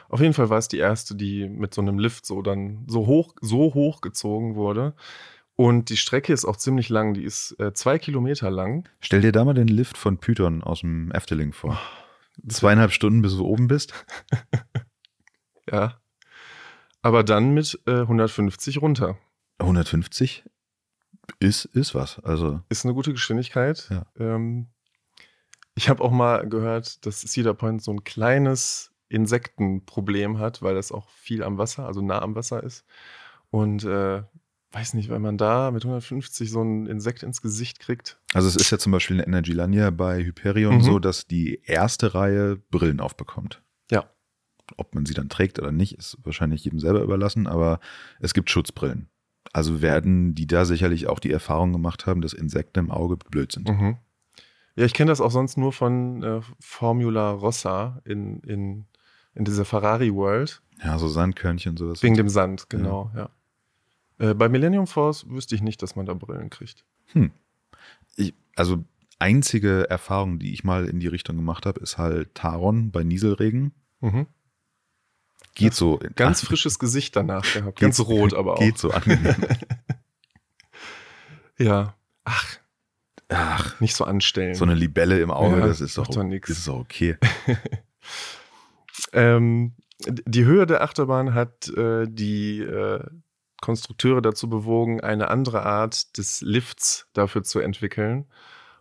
Auf jeden Fall war es die erste, die mit so einem Lift so dann so hoch, so hoch gezogen wurde. Und die Strecke ist auch ziemlich lang. Die ist äh, zwei Kilometer lang. Stell dir da mal den Lift von Python aus dem Efteling vor. Zweieinhalb Stunden, bis du oben bist. Ja. Aber dann mit äh, 150 runter. 150 ist, ist was. Also, Ist eine gute Geschwindigkeit. Ja. Ähm, ich habe auch mal gehört, dass Cedar Point so ein kleines Insektenproblem hat, weil das auch viel am Wasser, also nah am Wasser ist. Und äh, weiß nicht, wenn man da mit 150 so ein Insekt ins Gesicht kriegt. also es ist ja zum Beispiel in Energylandia bei Hyperion Mhm. so, dass die erste Reihe Brillen aufbekommt. Ja. Ob man sie dann trägt oder nicht, ist wahrscheinlich jedem selber überlassen, aber es gibt Schutzbrillen. Also werden die da sicherlich auch die Erfahrung gemacht haben, dass Insekten im Auge blöd sind. Mhm. Ja, ich kenne das auch sonst nur von äh, Formula Rossa in, in, in dieser Ferrari World. Ja, so Sandkörnchen, sowas. Wegen dem Sand, genau, ja. Äh, bei Millennium Force wüsste ich nicht, dass man da Brillen kriegt. ich, also einzige Erfahrung, die ich mal in die Richtung gemacht habe, ist halt Taron bei Nieselregen. Mhm. Geht so. Ganz frisches Gesicht danach gehabt. Ganz rot aber auch. Geht so angenehm. Ja. Ach, Ach, nicht so anstellen. so eine Libelle im Auge, Ja, das ist doch, doch nix. Das ist doch okay. Ähm, die Höhe der Achterbahn hat äh, die äh, Konstrukteure dazu bewogen, eine andere Art des Lifts dafür zu entwickeln.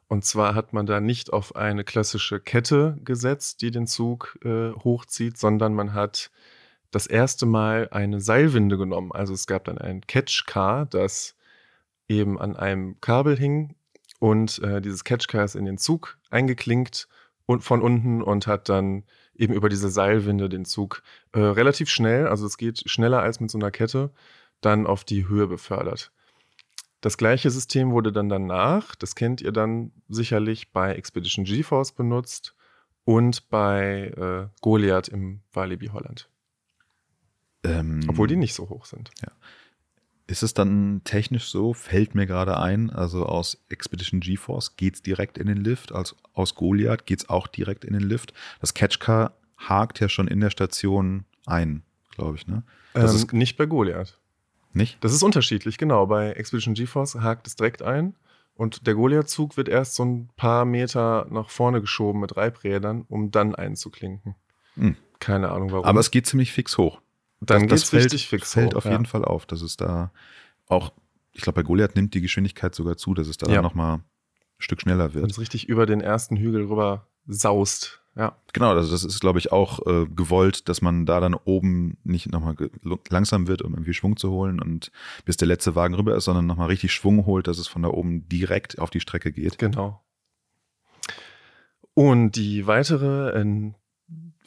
Und zwar hat man da nicht auf eine klassische Kette gesetzt, die den Zug äh, hochzieht, sondern man hat das erste Mal eine Seilwinde genommen. Also es gab dann ein Catch-Car, das eben an einem Kabel hing und äh, dieses Catch-Car ist in den Zug eingeklinkt und von unten und hat dann eben über diese Seilwinde den Zug äh, relativ schnell, also es geht schneller als mit so einer Kette, dann auf die Höhe befördert. Das gleiche System wurde dann danach, das kennt ihr dann sicherlich bei Expedition GeForce benutzt und bei äh, Goliath im Walibi Holland. Ähm, Obwohl die nicht so hoch sind. Ist es dann technisch so, fällt mir gerade ein, also aus Expedition GeForce geht es direkt in den Lift, als aus Goliath geht es auch direkt in den Lift. Das Catchcar hakt ja schon in der Station ein, glaube ich, ne? Das ähm, ist nicht bei Goliath. Nicht? Das ist unterschiedlich, genau. Bei Expedition GeForce hakt es direkt ein und der Goliath-Zug wird erst so ein paar Meter nach vorne geschoben mit Reibrädern, um dann einzuklinken. Hm. Keine Ahnung warum. Aber es geht ziemlich fix hoch. Dann das, das fällt, richtig fix fällt hoch, auf ja. jeden Fall auf, dass es da auch, ich glaube, bei Goliath nimmt die Geschwindigkeit sogar zu, dass es da Ja. nochmal ein Stück schneller Wenn wird. es richtig über den ersten Hügel rüber saust. Ja. Genau, also das ist, glaube ich, auch äh, gewollt, dass man da dann oben nicht nochmal langsam wird, um irgendwie Schwung zu holen und bis der letzte Wagen rüber ist, sondern nochmal richtig Schwung holt, dass es von da oben direkt auf die Strecke geht. Genau. Und die weitere äh,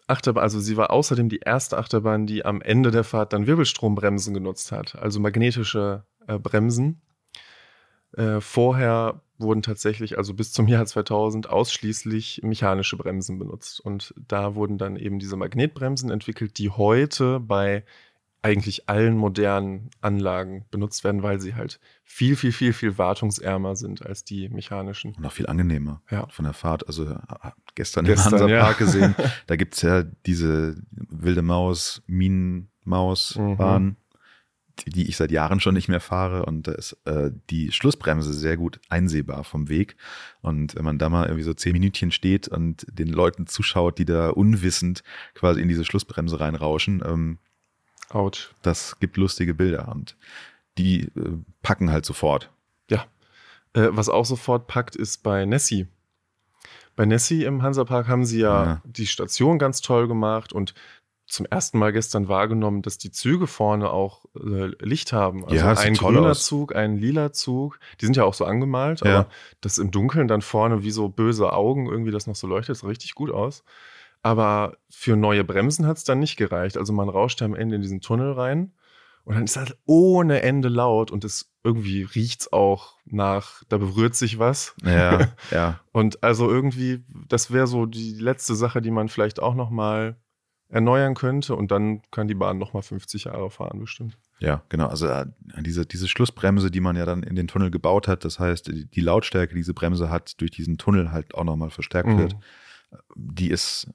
Achterbahn, also sie war außerdem die erste Achterbahn, die am Ende der Fahrt dann Wirbelstrombremsen genutzt hat, also magnetische äh, Bremsen. Äh, vorher wurden tatsächlich, also bis zum Jahr 2000, ausschließlich mechanische Bremsen benutzt. Und da wurden dann eben diese Magnetbremsen entwickelt, die heute bei eigentlich allen modernen Anlagen benutzt werden, weil sie halt viel, viel, viel, viel wartungsärmer sind als die mechanischen. Und auch viel angenehmer Ja. von der Fahrt. Also äh, gestern, Gestern, im Hansa-Park ja. gesehen, da gibt es ja diese wilde Maus, Minenmaus-Bahn, die, die ich seit Jahren schon nicht mehr fahre. Und da ist äh, die Schlussbremse sehr gut einsehbar vom Weg. Und wenn man da mal irgendwie so zehn Minütchen steht und den Leuten zuschaut, die da unwissend quasi in diese Schlussbremse reinrauschen, ähm, das gibt lustige Bilder. Und die äh, packen halt sofort. Ja. Äh, was auch sofort packt, ist bei Nessie. Bei Nessie im Hansapark haben sie ja, Ja. die Station ganz toll gemacht und zum ersten Mal gestern wahrgenommen, dass die Züge vorne auch äh, Licht haben. Also Ja, es ein grüner aus. Zug, ein lila Zug. Die sind ja auch so angemalt, Ja. aber das im Dunkeln dann vorne wie so böse Augen irgendwie das noch so leuchtet, sah richtig gut aus. Aber für neue Bremsen hat es dann nicht gereicht. Also man rauscht am Ende in diesen Tunnel rein und dann ist halt ohne Ende laut und es irgendwie riecht's auch nach, da berührt sich was. Ja, ja. Und also irgendwie, das wäre so die letzte Sache, die man vielleicht auch noch mal erneuern könnte und dann kann die Bahn noch mal 50 Jahre fahren bestimmt. Ja, genau. Also äh, diese, diese Schlussbremse, die man ja dann in den Tunnel gebaut hat, das heißt, die, Lautstärke, die diese Bremse hat, durch diesen Tunnel halt auch nochmal verstärkt Mhm. wird, die ist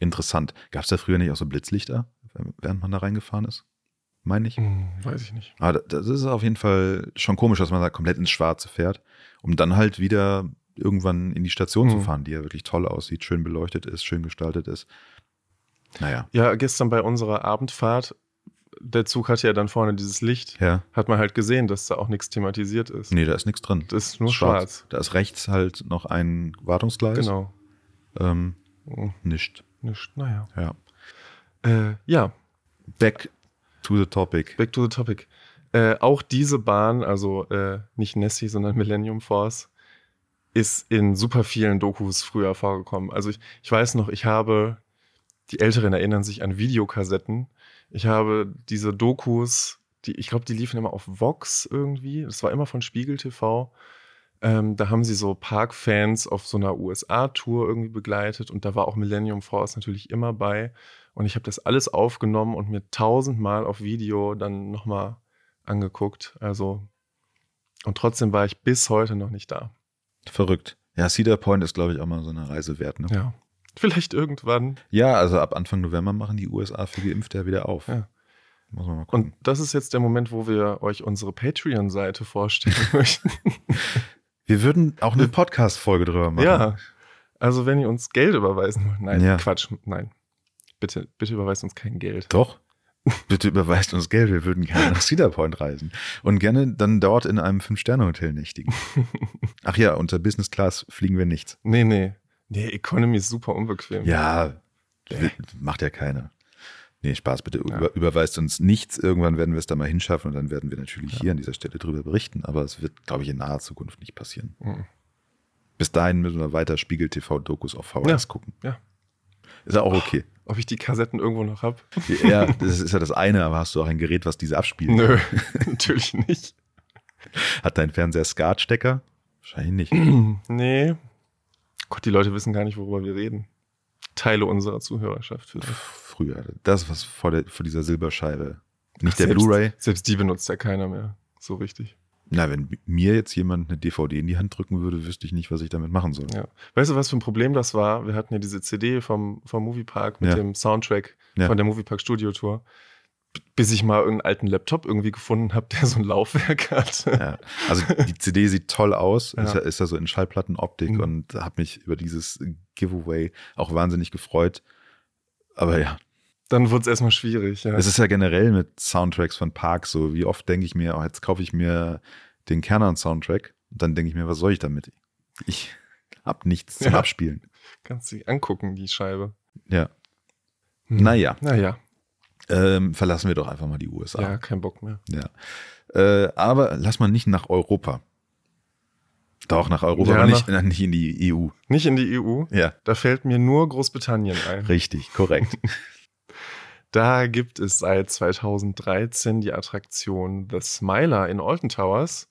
interessant. Gab es da früher nicht auch so Blitzlichter, während man da reingefahren ist? Meine ich. Hm, weiß ich nicht. Aber da- das ist auf jeden Fall schon komisch, dass man da komplett ins Schwarze fährt, um dann halt wieder irgendwann in die Station zu Mhm. fahren, die ja wirklich toll aussieht, schön beleuchtet ist, schön gestaltet ist. Naja, Ja, gestern bei unserer Abendfahrt, der Zug hatte ja dann vorne dieses Licht, ja. hat man halt gesehen, dass da auch nichts thematisiert ist. Nee, da ist nichts drin. Das ist nur schwarz. Da ist rechts halt noch ein Wartungsgleis. Genau. Ähm, Hm, nicht. Nicht, naja. Ja. Äh, ja, Back to the topic. Back to the topic. Äh, auch diese Bahn, also äh, nicht Nessie, sondern Millennium Force, ist in super vielen Dokus früher vorgekommen. Also ich, ich weiß noch, ich habe, die Älteren erinnern sich an Videokassetten. Ich habe diese Dokus, die, ich glaube, die liefen immer auf Vox irgendwie. Das war immer von Spiegel TV. Ähm, da haben sie so Parkfans auf so einer USA-Tour irgendwie begleitet und da war auch Millennium Force natürlich immer bei. Und ich habe das alles aufgenommen und mir tausendmal auf Video dann nochmal angeguckt. Also, und trotzdem war ich bis heute noch nicht da. Verrückt. Ja, Cedar Point ist, glaube ich, auch mal so eine Reise wert. Ne? Ja. Vielleicht irgendwann. Ja, also ab Anfang November machen die USA für Geimpfte ja wieder auf. Ja. Muss man mal gucken. Und das ist jetzt der Moment, wo wir euch unsere Patreon-Seite vorstellen möchten. wir würden auch eine Podcast-Folge drüber machen. ja. Also, wenn ihr uns Geld überweisen wollt. Nein, Ja. Quatsch. Nein. Bitte, bitte überweist uns kein Geld. Doch. Bitte überweist uns Geld, wir würden gerne nach Cedar Point reisen. Und gerne dann dort in einem Fünf-Sterne-Hotel nächtigen. Ach ja, unter Business Class fliegen wir nicht. Nee, nee. Nee, Economy ist super unbequem. Ja, will- macht ja keiner. Nee, Spaß, bitte Ja. über, überweist uns nichts. Irgendwann werden wir es da mal hinschaffen und dann werden wir natürlich hier an dieser Stelle drüber berichten. Aber es wird, glaube ich, in naher Zukunft nicht passieren. Mhm. Bis dahin müssen wir weiter Spiegel TV-Dokus auf VHS Ja. gucken. Ja. Ist ja auch okay. Ob ich die Kassetten irgendwo noch habe? Ja, das ist ja das eine, aber hast du auch ein Gerät, was diese abspielt? Nö, natürlich nicht. Hat dein Fernseher Skatstecker? Wahrscheinlich nicht. nee. Gott, die Leute wissen gar nicht, worüber wir reden. Teile unserer Zuhörerschaft vielleicht. Früher. Das, was vor, der, vor dieser Silberscheibe. Nicht der Selbst- Blu-ray. Selbst die benutzt ja keiner mehr. So richtig. Na, wenn mir jetzt jemand eine DVD in die Hand drücken würde, wüsste ich nicht, was ich damit machen soll. Ja. Weißt du, was für ein Problem das war? Wir hatten ja diese CD vom, vom Moviepark mit Ja. dem Soundtrack Ja. von der Moviepark Studio Tour. Bis ich mal irgendeinen alten Laptop irgendwie gefunden habe, der so ein Laufwerk hat. Ja. Also die CD sieht toll aus, Ja. ist, ja, ist ja so in Schallplattenoptik Mhm. und habe mich über dieses Giveaway auch wahnsinnig gefreut. Aber ja, dann wird es erstmal schwierig. Ja. Es ist ja generell mit Soundtracks von Parks so. Wie oft denke ich mir, oh, jetzt kaufe ich mir den Kernern-Soundtrack und dann denke ich mir, was soll ich damit? Ich habe nichts zum Ja. Abspielen. Kannst du angucken, die Scheibe. Ja. Hm. Naja, Naja, ähm, verlassen wir doch einfach mal die USA. ja, kein Bock mehr. Ja. Äh, aber lass mal nicht nach Europa. Doch, nach Europa, Ja, aber nicht, nicht in die EU. Nicht in die EU. Ja, Da fällt mir nur Großbritannien ein. richtig, korrekt. Da gibt es seit 2013 die Attraktion The Smiler in Alton Towers.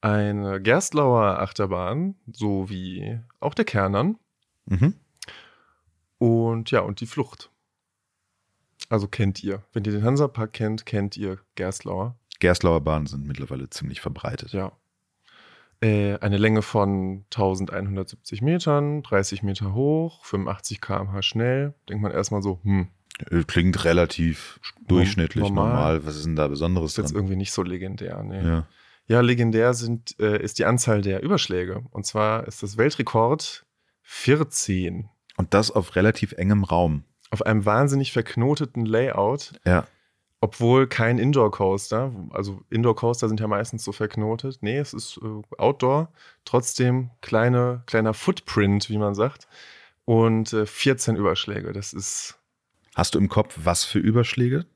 Eine Gerstlauer Achterbahn, so wie auch der Kernern. mhm. Und ja, und die Flucht. Also kennt ihr. Wenn ihr den Hansapark kennt, kennt ihr Gerstlauer. Gerstlauer Bahnen sind mittlerweile ziemlich verbreitet. Ja. Äh, eine Länge von 1170 Metern, 30 Meter hoch, 85 km/h schnell. Denkt man erstmal so, hm, Äh, Klingt relativ durchschnittlich, Normal. normal. Was ist denn da Besonderes ist jetzt irgendwie nicht so legendär. Nee. Ja. Ja, legendär sind, äh, ist die Anzahl der Überschläge. Und zwar ist das Weltrekord 14 Und das auf relativ engem Raum. Auf einem wahnsinnig verknoteten Layout, Ja. obwohl kein Indoor-Coaster, also Indoor-Coaster sind ja meistens so verknotet. Nee, es ist äh, Outdoor, trotzdem kleine, kleiner Footprint, wie man sagt. Und äh, 14 Überschläge, das ist. Hast du im Kopf, was für Überschläge?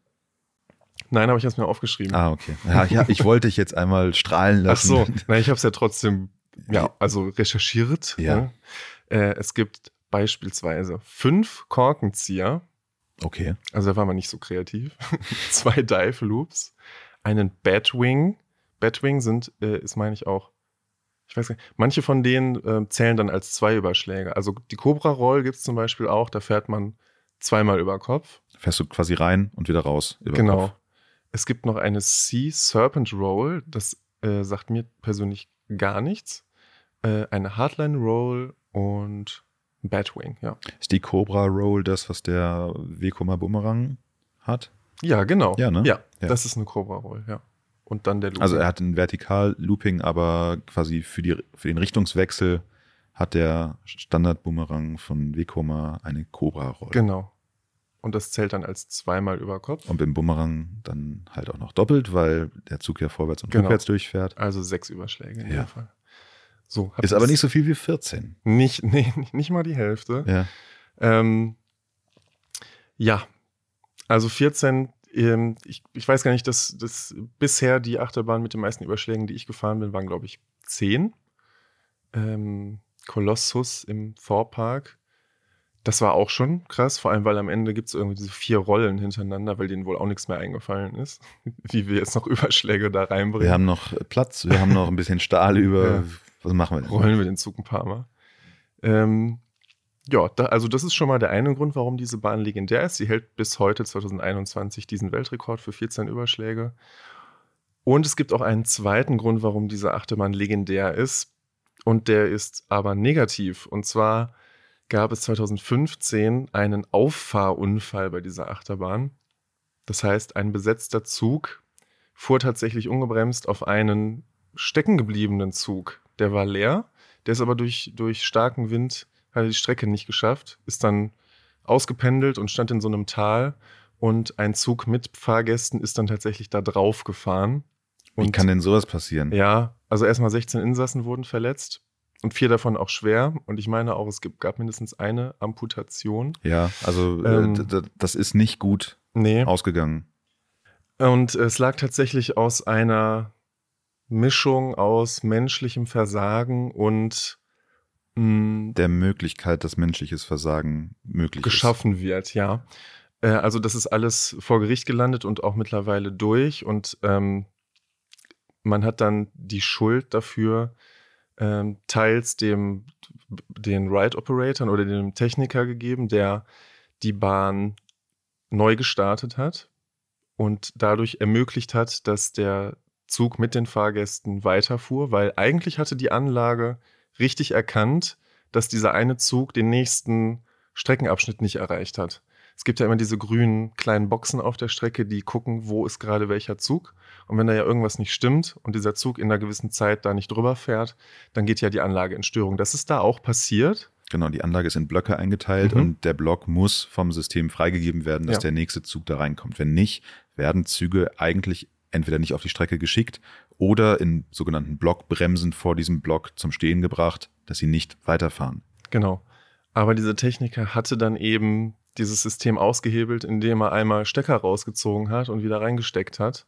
Nein, habe ich das mir aufgeschrieben. Ah, okay. Ja, ja ich wollte dich jetzt einmal strahlen Ach lassen. so, na, ich habe es ja trotzdem, ja, also recherchiert. Ja. ne? Äh, es gibt beispielsweise fünf Korkenzieher, Okay. also da war man nicht so kreativ, zwei Dive Loops, einen Batwing. Batwing sind, äh, ist meine ich auch, ich weiß nicht, manche von denen äh, zählen dann als zwei Überschläge. Also die Cobra Roll gibt es zum Beispiel auch, da fährt man zweimal über Kopf. Fährst du quasi rein und wieder raus. Genau. Kopf. Es gibt noch eine Sea Serpent Roll, das äh, sagt mir persönlich gar nichts. Äh, eine Hardline Roll und Batwing, ja. Ist die Cobra Roll das, was der Wekoma Bumerang hat? Ja, genau. Ja, ne? Ja, Ja. das ist eine Cobra Roll, ja. Und dann der Loop. Also er hat ein Vertikal-Looping, aber quasi für, die, für den Richtungswechsel hat der Standard-Bumerang von Wekoma eine Cobra-Roll. Genau. Und das zählt dann als zweimal über Kopf. Und beim Bumerang dann halt auch noch doppelt, weil der Zug ja vorwärts und Genau. rückwärts durchfährt. Also sechs Überschläge in Ja. jedem Fall. So, Ist aber nicht so viel wie 14. Nicht, nee, nicht mal die Hälfte. Ja. Ähm, ja, also 14, ähm, ich, ich weiß gar nicht, dass, dass bisher die Achterbahn mit den meisten Überschlägen, die ich gefahren bin, waren, glaube ich, 10. Ähm, Kolossus im Thor Park. Das war auch schon krass, vor allem weil am Ende gibt es irgendwie diese vier Rollen hintereinander, weil denen wohl auch nichts mehr eingefallen ist, wie wir jetzt noch Überschläge da reinbringen. Wir haben noch Platz, wir haben noch ein bisschen Stahl über. Ja. Was machen wir denn? rollen wir den Zug ein paar Mal. Ähm, ja, da, also das ist schon mal der eine Grund, warum diese Bahn legendär ist. Sie hält bis heute 2021 diesen Weltrekord für 14 Überschläge. Und es gibt auch einen zweiten Grund, warum diese Achterbahn legendär ist. Und der ist aber negativ. Und zwar gab es 2015 einen Auffahrunfall bei dieser Achterbahn. Das heißt, ein besetzter Zug fuhr tatsächlich ungebremst auf einen stecken gebliebenen Zug. Der war leer, der ist aber durch, durch starken Wind, hat er die Strecke nicht geschafft, ist dann ausgependelt und stand in so einem Tal und ein Zug mit Fahrgästen ist dann tatsächlich da drauf gefahren. Wie Und kann denn sowas passieren? ja, also erstmal 16 Insassen wurden verletzt und vier davon auch schwer. Und ich meine auch, es gab mindestens eine Amputation. Ja, also Ähm, äh, d- das ist nicht gut Nee. ausgegangen. Und es lag tatsächlich aus einer Mischung aus menschlichem Versagen und mh, Der Möglichkeit, dass menschliches Versagen möglich geschaffen wird, ja. Äh, also das ist alles vor Gericht gelandet und auch mittlerweile durch und ähm, man hat dann die Schuld dafür ähm, teils dem den Ride Operatoren oder dem Techniker gegeben, der die Bahn neu gestartet hat und dadurch ermöglicht hat, dass der Zug mit den Fahrgästen weiterfuhr, weil eigentlich hatte die Anlage richtig erkannt, dass dieser eine Zug den nächsten Streckenabschnitt nicht erreicht hat. Es gibt ja immer diese grünen kleinen Boxen auf der Strecke, die gucken, wo ist gerade welcher Zug. Und wenn da ja irgendwas nicht stimmt und dieser Zug in einer gewissen Zeit da nicht drüber fährt, dann geht ja die Anlage in Störung. Das ist da auch passiert. Genau, die Anlage ist in Blöcke eingeteilt Mhm. und der Block muss vom System freigegeben werden, dass Ja. der nächste Zug da reinkommt. Wenn nicht, werden Züge eigentlich entweder nicht auf die Strecke geschickt oder in sogenannten Blockbremsen vor diesem Block zum Stehen gebracht, dass sie nicht weiterfahren. Genau. Aber dieser Techniker hatte dann eben dieses System ausgehebelt, indem er einmal Stecker rausgezogen hat und wieder reingesteckt hat.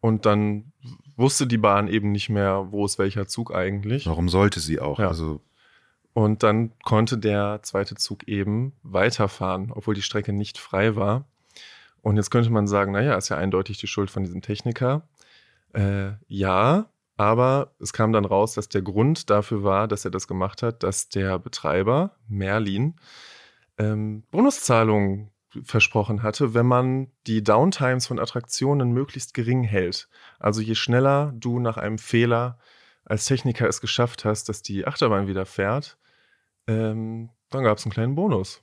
Und dann wusste die Bahn eben nicht mehr, wo ist welcher Zug eigentlich. Warum sollte sie auch? Ja. Also Und dann konnte der zweite Zug eben weiterfahren, obwohl die Strecke nicht frei war. Und jetzt könnte man sagen, naja, ist ja eindeutig die Schuld von diesem Techniker. Äh, ja, aber es kam dann raus, dass der Grund dafür war, dass er das gemacht hat, dass der Betreiber, Merlin, ähm, Bonuszahlungen versprochen hatte, wenn man die Downtimes von Attraktionen möglichst gering hält. Also je schneller du nach einem Fehler als Techniker es geschafft hast, dass die Achterbahn wieder fährt, ähm, dann gab es einen kleinen Bonus.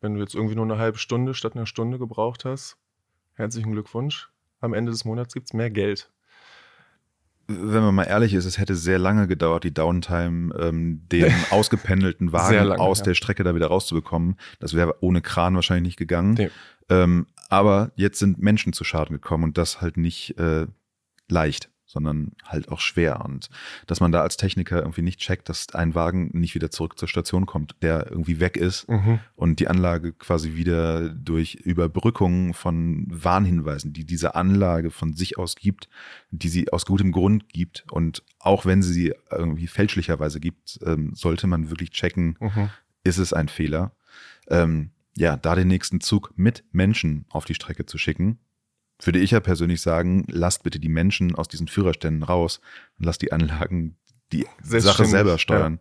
Wenn du jetzt irgendwie nur eine halbe Stunde statt einer Stunde gebraucht hast, herzlichen Glückwunsch. Am Ende des Monats gibt es mehr Geld. wenn man mal ehrlich ist, es hätte sehr lange gedauert, die Downtime, ähm, den ausgependelten Wagen lange, aus ja. der Strecke da wieder rauszubekommen. Das wäre ohne Kran wahrscheinlich nicht gegangen. Nee. Ähm, aber jetzt sind Menschen zu Schaden gekommen und das halt nicht äh, leicht, sondern halt auch schwer. Und dass man da als Techniker irgendwie nicht checkt, dass ein Wagen nicht wieder zurück zur Station kommt, der irgendwie weg ist und die Anlage quasi wieder durch Überbrückung von Warnhinweisen, die diese Anlage von sich aus gibt, die sie aus gutem Grund gibt und auch wenn sie sie irgendwie fälschlicherweise gibt, ähm, sollte man wirklich checken, Mhm. ist es ein Fehler. Ähm, ja, da den nächsten Zug mit Menschen auf die Strecke zu schicken, würde ich ja persönlich sagen, lasst bitte die Menschen aus diesen Führerständen raus und lasst die Anlagen die Sache selber steuern.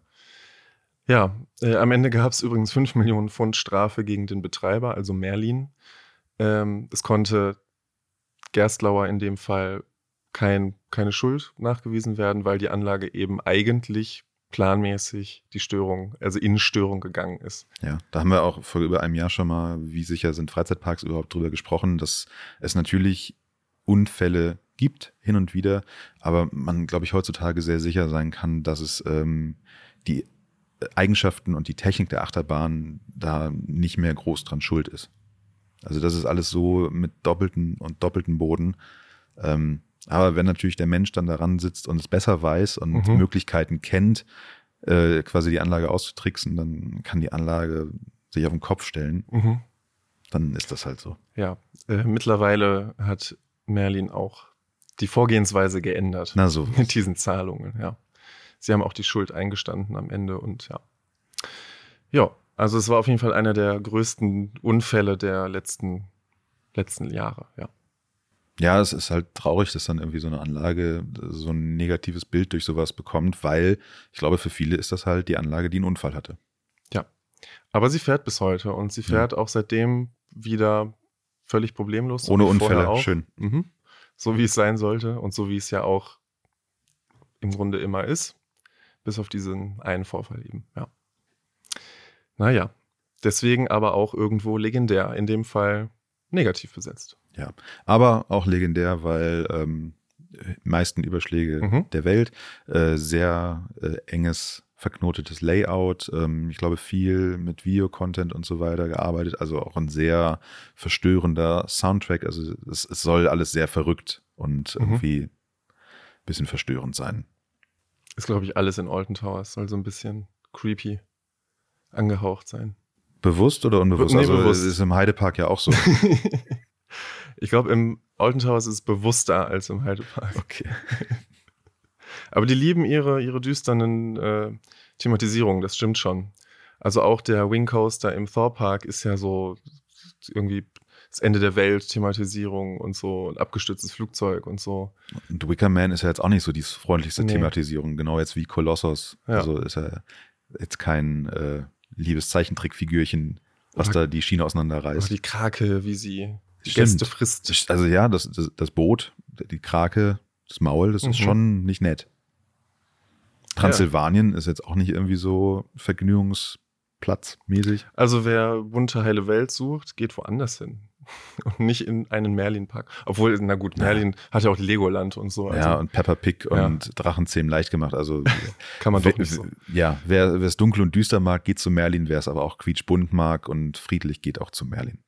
Ja, äh, am Ende gab es übrigens 5 Millionen Pfund Strafe gegen den Betreiber, also Merlin. Ähm, es konnte Gerstlauer in dem Fall kein, keine Schuld nachgewiesen werden, weil die Anlage eben eigentlich planmäßig die Störung, also in Störung gegangen ist. Ja, da haben wir auch vor über einem Jahr schon mal, wie sicher sind Freizeitparks überhaupt drüber gesprochen, dass es natürlich Unfälle gibt, hin und wieder, aber man, glaube ich, heutzutage sehr sicher sein kann, dass es ähm, die Eigenschaften und die Technik der Achterbahn da nicht mehr groß dran schuld ist. Also das ist alles so mit doppelten und doppelten Boden. Ähm, aber wenn natürlich der Mensch dann daran sitzt und es besser weiß und Mhm. Möglichkeiten kennt, äh, quasi die Anlage auszutricksen, dann kann die Anlage sich auf den Kopf stellen. Mhm. Dann ist das halt so. Ja, äh, mittlerweile hat Merlin auch die Vorgehensweise geändert Na so. mit diesen Zahlungen, ja. Sie haben auch die Schuld eingestanden am Ende und ja. Ja, also es war auf jeden Fall einer der größten Unfälle der letzten, letzten Jahre, ja. Ja, es ist halt traurig, dass dann irgendwie so eine Anlage so ein negatives Bild durch sowas bekommt, weil ich glaube, für viele ist das halt die Anlage, die einen Unfall hatte. Aber sie fährt bis heute und sie fährt auch seitdem wieder völlig problemlos. so Ohne Unfälle. Schön. Mhm. So wie es sein sollte und so wie es ja auch im Grunde immer ist. Bis auf diesen einen Vorfall eben, ja. Naja, deswegen aber auch irgendwo legendär, in dem Fall negativ besetzt. Ja. Aber auch legendär, weil ähm, meisten Überschläge Mhm. der Welt, äh, sehr äh, enges, verknotetes Layout, ähm, ich glaube viel mit Videocontent und so weiter gearbeitet, also auch ein sehr verstörender Soundtrack, also es, es soll alles sehr verrückt und Mhm. irgendwie ein bisschen verstörend sein. Ist, glaube ich, alles in Alton Towers. Soll so ein bisschen creepy angehaucht sein. Bewusst oder unbewusst? Nee, also bewusst. es ist im Heidepark ja auch so. ich glaube, im Alton Towers ist es bewusster als im Heidepark. Okay. Aber die lieben ihre, ihre düsternen äh, Thematisierungen, das stimmt schon. Also auch der Wing Coaster im Thor Park ist ja so irgendwie das Ende der Welt, Thematisierung und so, ein abgestürztes Flugzeug und so. Und Wicker Man ist ja jetzt auch nicht so die freundlichste Nee. Thematisierung, genau jetzt wie Kolossos. Ja. Also ist er jetzt kein äh, liebes Zeichentrickfigürchen, was Aber- da die Schiene auseinanderreißt. die Krake, wie sie. Gäste frisst. Also ja, das, das, das Boot, die Krake, das Maul, das ist Mhm. schon nicht nett. Transsilvanien ist jetzt auch nicht irgendwie so Vergnügungsplatzmäßig. Also wer bunte heile Welt sucht, geht woanders hin. und nicht in einen Merlin-Park. Obwohl, na gut, Merlin hat ja auch Legoland und so. ja, und Peppa Pig Ja. und Drachenzähmen leicht gemacht. Also kann man doch nicht so. ja, wer es dunkel und düster mag, geht zu Merlin. Wer es aber auch quietschbunt mag und friedlich, geht auch zu Merlin.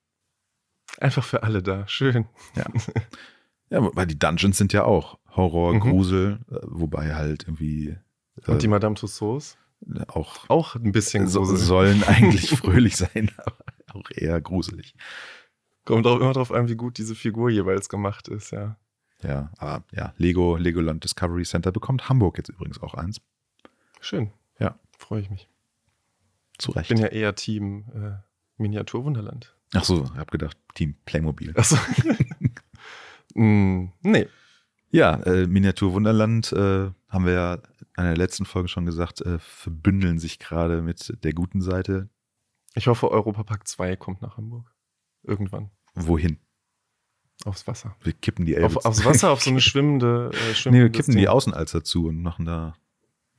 Einfach für alle da. Schön. Ja, weil die Dungeons sind ja auch Horror, Mhm. Grusel, äh, wobei halt irgendwie Und die äh, Madame Tussauds? auch Auch ein bisschen so, gruselig. sollen eigentlich fröhlich sein, aber auch eher gruselig. Kommt auch immer darauf an, wie gut diese Figur jeweils gemacht ist, ja. Ja, aber ja, Lego, Legoland Discovery Center bekommt Hamburg jetzt übrigens auch eins. Schön. Ja. Freue ich mich. Zu Ich Recht. bin ja eher Team äh, Miniaturwunderland. Ach so, ich habe gedacht, Team Playmobil. Achso. mm, nee. Ja, äh, Miniatur Wunderland äh, haben wir ja in der letzten Folge schon gesagt, äh, verbündeln sich gerade mit der guten Seite. Ich hoffe, Europapark 2 kommt nach Hamburg. Irgendwann. Wohin? Aufs Wasser. Wir kippen die Elbe. Auf, aufs Wasser, auf so eine schwimmende, äh, nee, schwimmende wir kippen die Außenalster dazu und machen da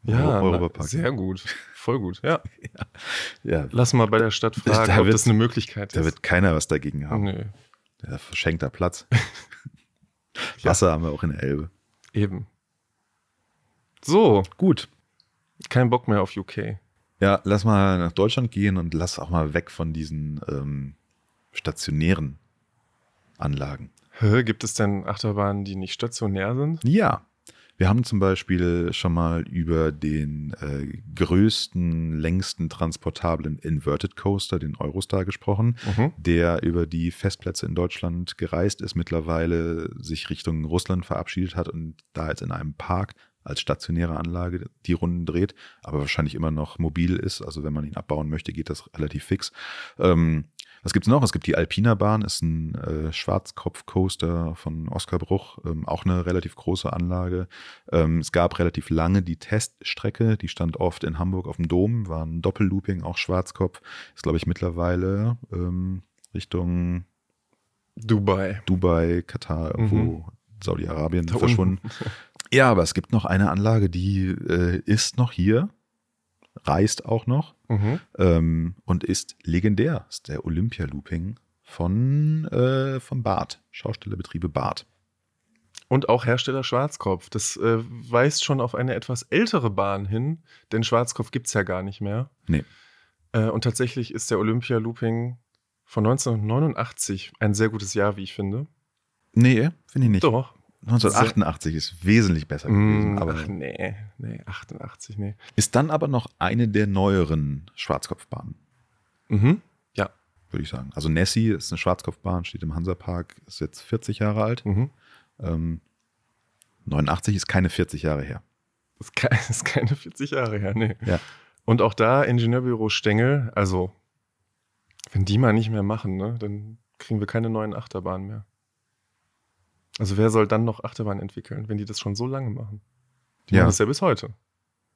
Ja, Europapark. sehr gut. Voll gut. Ja. Ja, Lass mal bei der Stadt fragen, Da ob wird- das eine Möglichkeit da ist. wird keiner was dagegen haben. Nö, Der verschenkter Platz. Ja. Wasser haben wir auch in der Elbe. eben. So, Gut. kein Bock mehr auf UK. Ja, lass mal nach Deutschland gehen und lass auch mal weg von diesen ähm, stationären Anlagen. Hä, gibt es denn Achterbahnen, die nicht stationär sind? Ja. Wir haben zum Beispiel schon mal über den äh, größten, längsten transportablen Inverted Coaster, den Eurostar, gesprochen, Mhm. der über die Festplätze in Deutschland gereist ist, mittlerweile sich Richtung Russland verabschiedet hat und da jetzt in einem Park als stationäre Anlage die Runden dreht, aber wahrscheinlich immer noch mobil ist. Also wenn man ihn abbauen möchte, geht das relativ fix. Ähm, was gibt's noch? Es gibt die Alpina Bahn, ist ein äh, Schwarzkopf-Coaster von Oskar Bruch, ähm, auch eine relativ große Anlage. Ähm, es gab relativ lange die Teststrecke, die stand oft in Hamburg auf dem Dom, war ein Doppellooping, auch Schwarzkopf. Ist, glaube ich, mittlerweile ähm, Richtung Dubai. Dubai, Katar, irgendwo Saudi-Arabien Mhm. Da verschwunden. Ja, aber es gibt noch eine Anlage, die äh, ist noch hier, reist auch noch Mhm. ähm, und ist legendär. Ist der Olympia-Looping von, äh, von Bart, Schaustellerbetriebe Bart. Und auch Hersteller Schwarzkopf. Das äh, weist schon auf eine etwas ältere Bahn hin, denn Schwarzkopf gibt es ja gar nicht mehr. Nee. Äh, und tatsächlich ist der Olympia-Looping von 1989 ein sehr gutes Jahr, wie ich finde. Nee, finde ich nicht. Doch. 1988 ist wesentlich besser gewesen. Mm, Aber ach nee, nee, 88, nee. ist dann aber noch eine der neueren Schwarzkopfbahnen, Mhm. Ja. würde ich sagen. Also Nessie ist eine Schwarzkopfbahn, steht im Hansapark, ist jetzt 40 Jahre alt. Mhm. Ähm, 89 ist keine 40 Jahre her. Das ist keine 40 Jahre her, nee. Ja. Und auch da Ingenieurbüro Stengel, also wenn die mal nicht mehr machen, ne, dann kriegen wir keine neuen Achterbahnen mehr. Also wer soll dann noch Achterbahnen entwickeln, wenn die das schon so lange machen? Die Ja. machen das ja bis heute.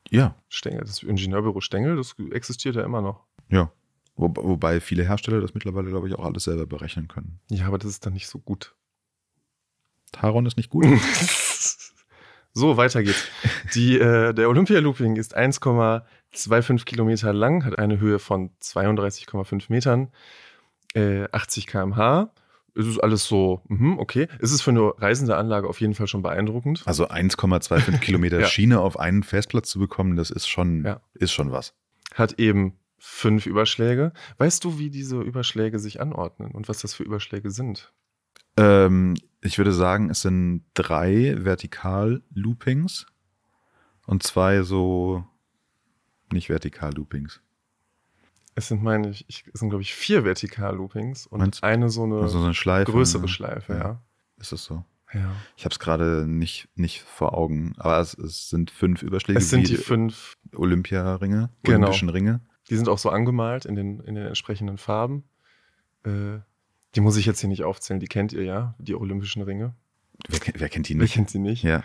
Ja, Stengel, das Ingenieurbüro Stengel, das existiert ja immer noch. ja. Wo, wobei viele Hersteller das mittlerweile, glaube ich, auch alles selber berechnen können. Ja, aber das ist dann nicht so gut. Taron ist nicht gut. so, weiter geht's. Die, äh, der Olympia-Looping ist 1,25 Kilometer lang, hat eine Höhe von 32,5 Metern, äh, 80 km/h. Es ist alles so, mhm, okay. Es ist für eine reisende Anlage auf jeden Fall schon beeindruckend. Also 1,25 Kilometer Ja. Schiene auf einen Festplatz zu bekommen, das ist schon, Ja. ist schon was. Hat eben fünf Überschläge. Weißt du, wie diese Überschläge sich anordnen und was das für Überschläge sind? Ähm, ich würde sagen, es sind drei Vertikal-Loopings und zwei so nicht Vertikal-Loopings. Es sind, meine ich, ich es sind, glaube ich, vier Vertikal-Loopings und Meinst eine so eine Also so eine Schleife. größere ne? Schleife, Ja. ja. Ist es so? ja. Ich habe es gerade nicht, nicht vor Augen, aber es, es sind fünf Überschläge. Es sind die fünf Olympiaringe, Genau. Olympischen Ringe. Die sind auch so angemalt in den, in den entsprechenden Farben. Äh, die muss ich jetzt hier nicht aufzählen, die kennt ihr ja, die Olympischen Ringe. Wer, kennt- wer kennt die Wer nicht? kennt sie nicht? Ja.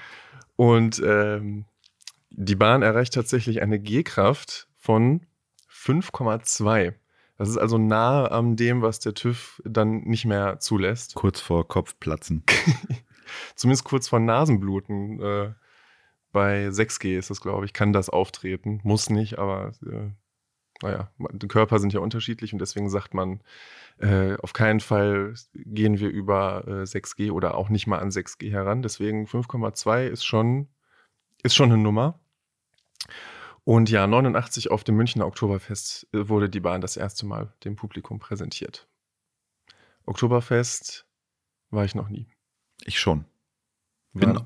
Und ähm, die Bahn erreicht tatsächlich eine G-Kraft von 5,2. Das ist also nahe an dem, was der TÜV dann nicht mehr zulässt. Kurz vor Kopfplatzen. Zumindest kurz vor Nasenbluten. Äh, bei 6G ist das, glaube ich, kann das auftreten. Muss nicht, aber äh, naja, die Körper sind ja unterschiedlich und deswegen sagt man, äh, auf keinen Fall gehen wir über äh, 6G oder auch nicht mal an 6G heran. Deswegen 5,2 ist schon, ist schon eine Nummer. Und ja, 89 auf dem Münchner Oktoberfest äh, wurde die Bahn das erste Mal dem Publikum präsentiert. Oktoberfest war ich noch nie. Ich schon. Bin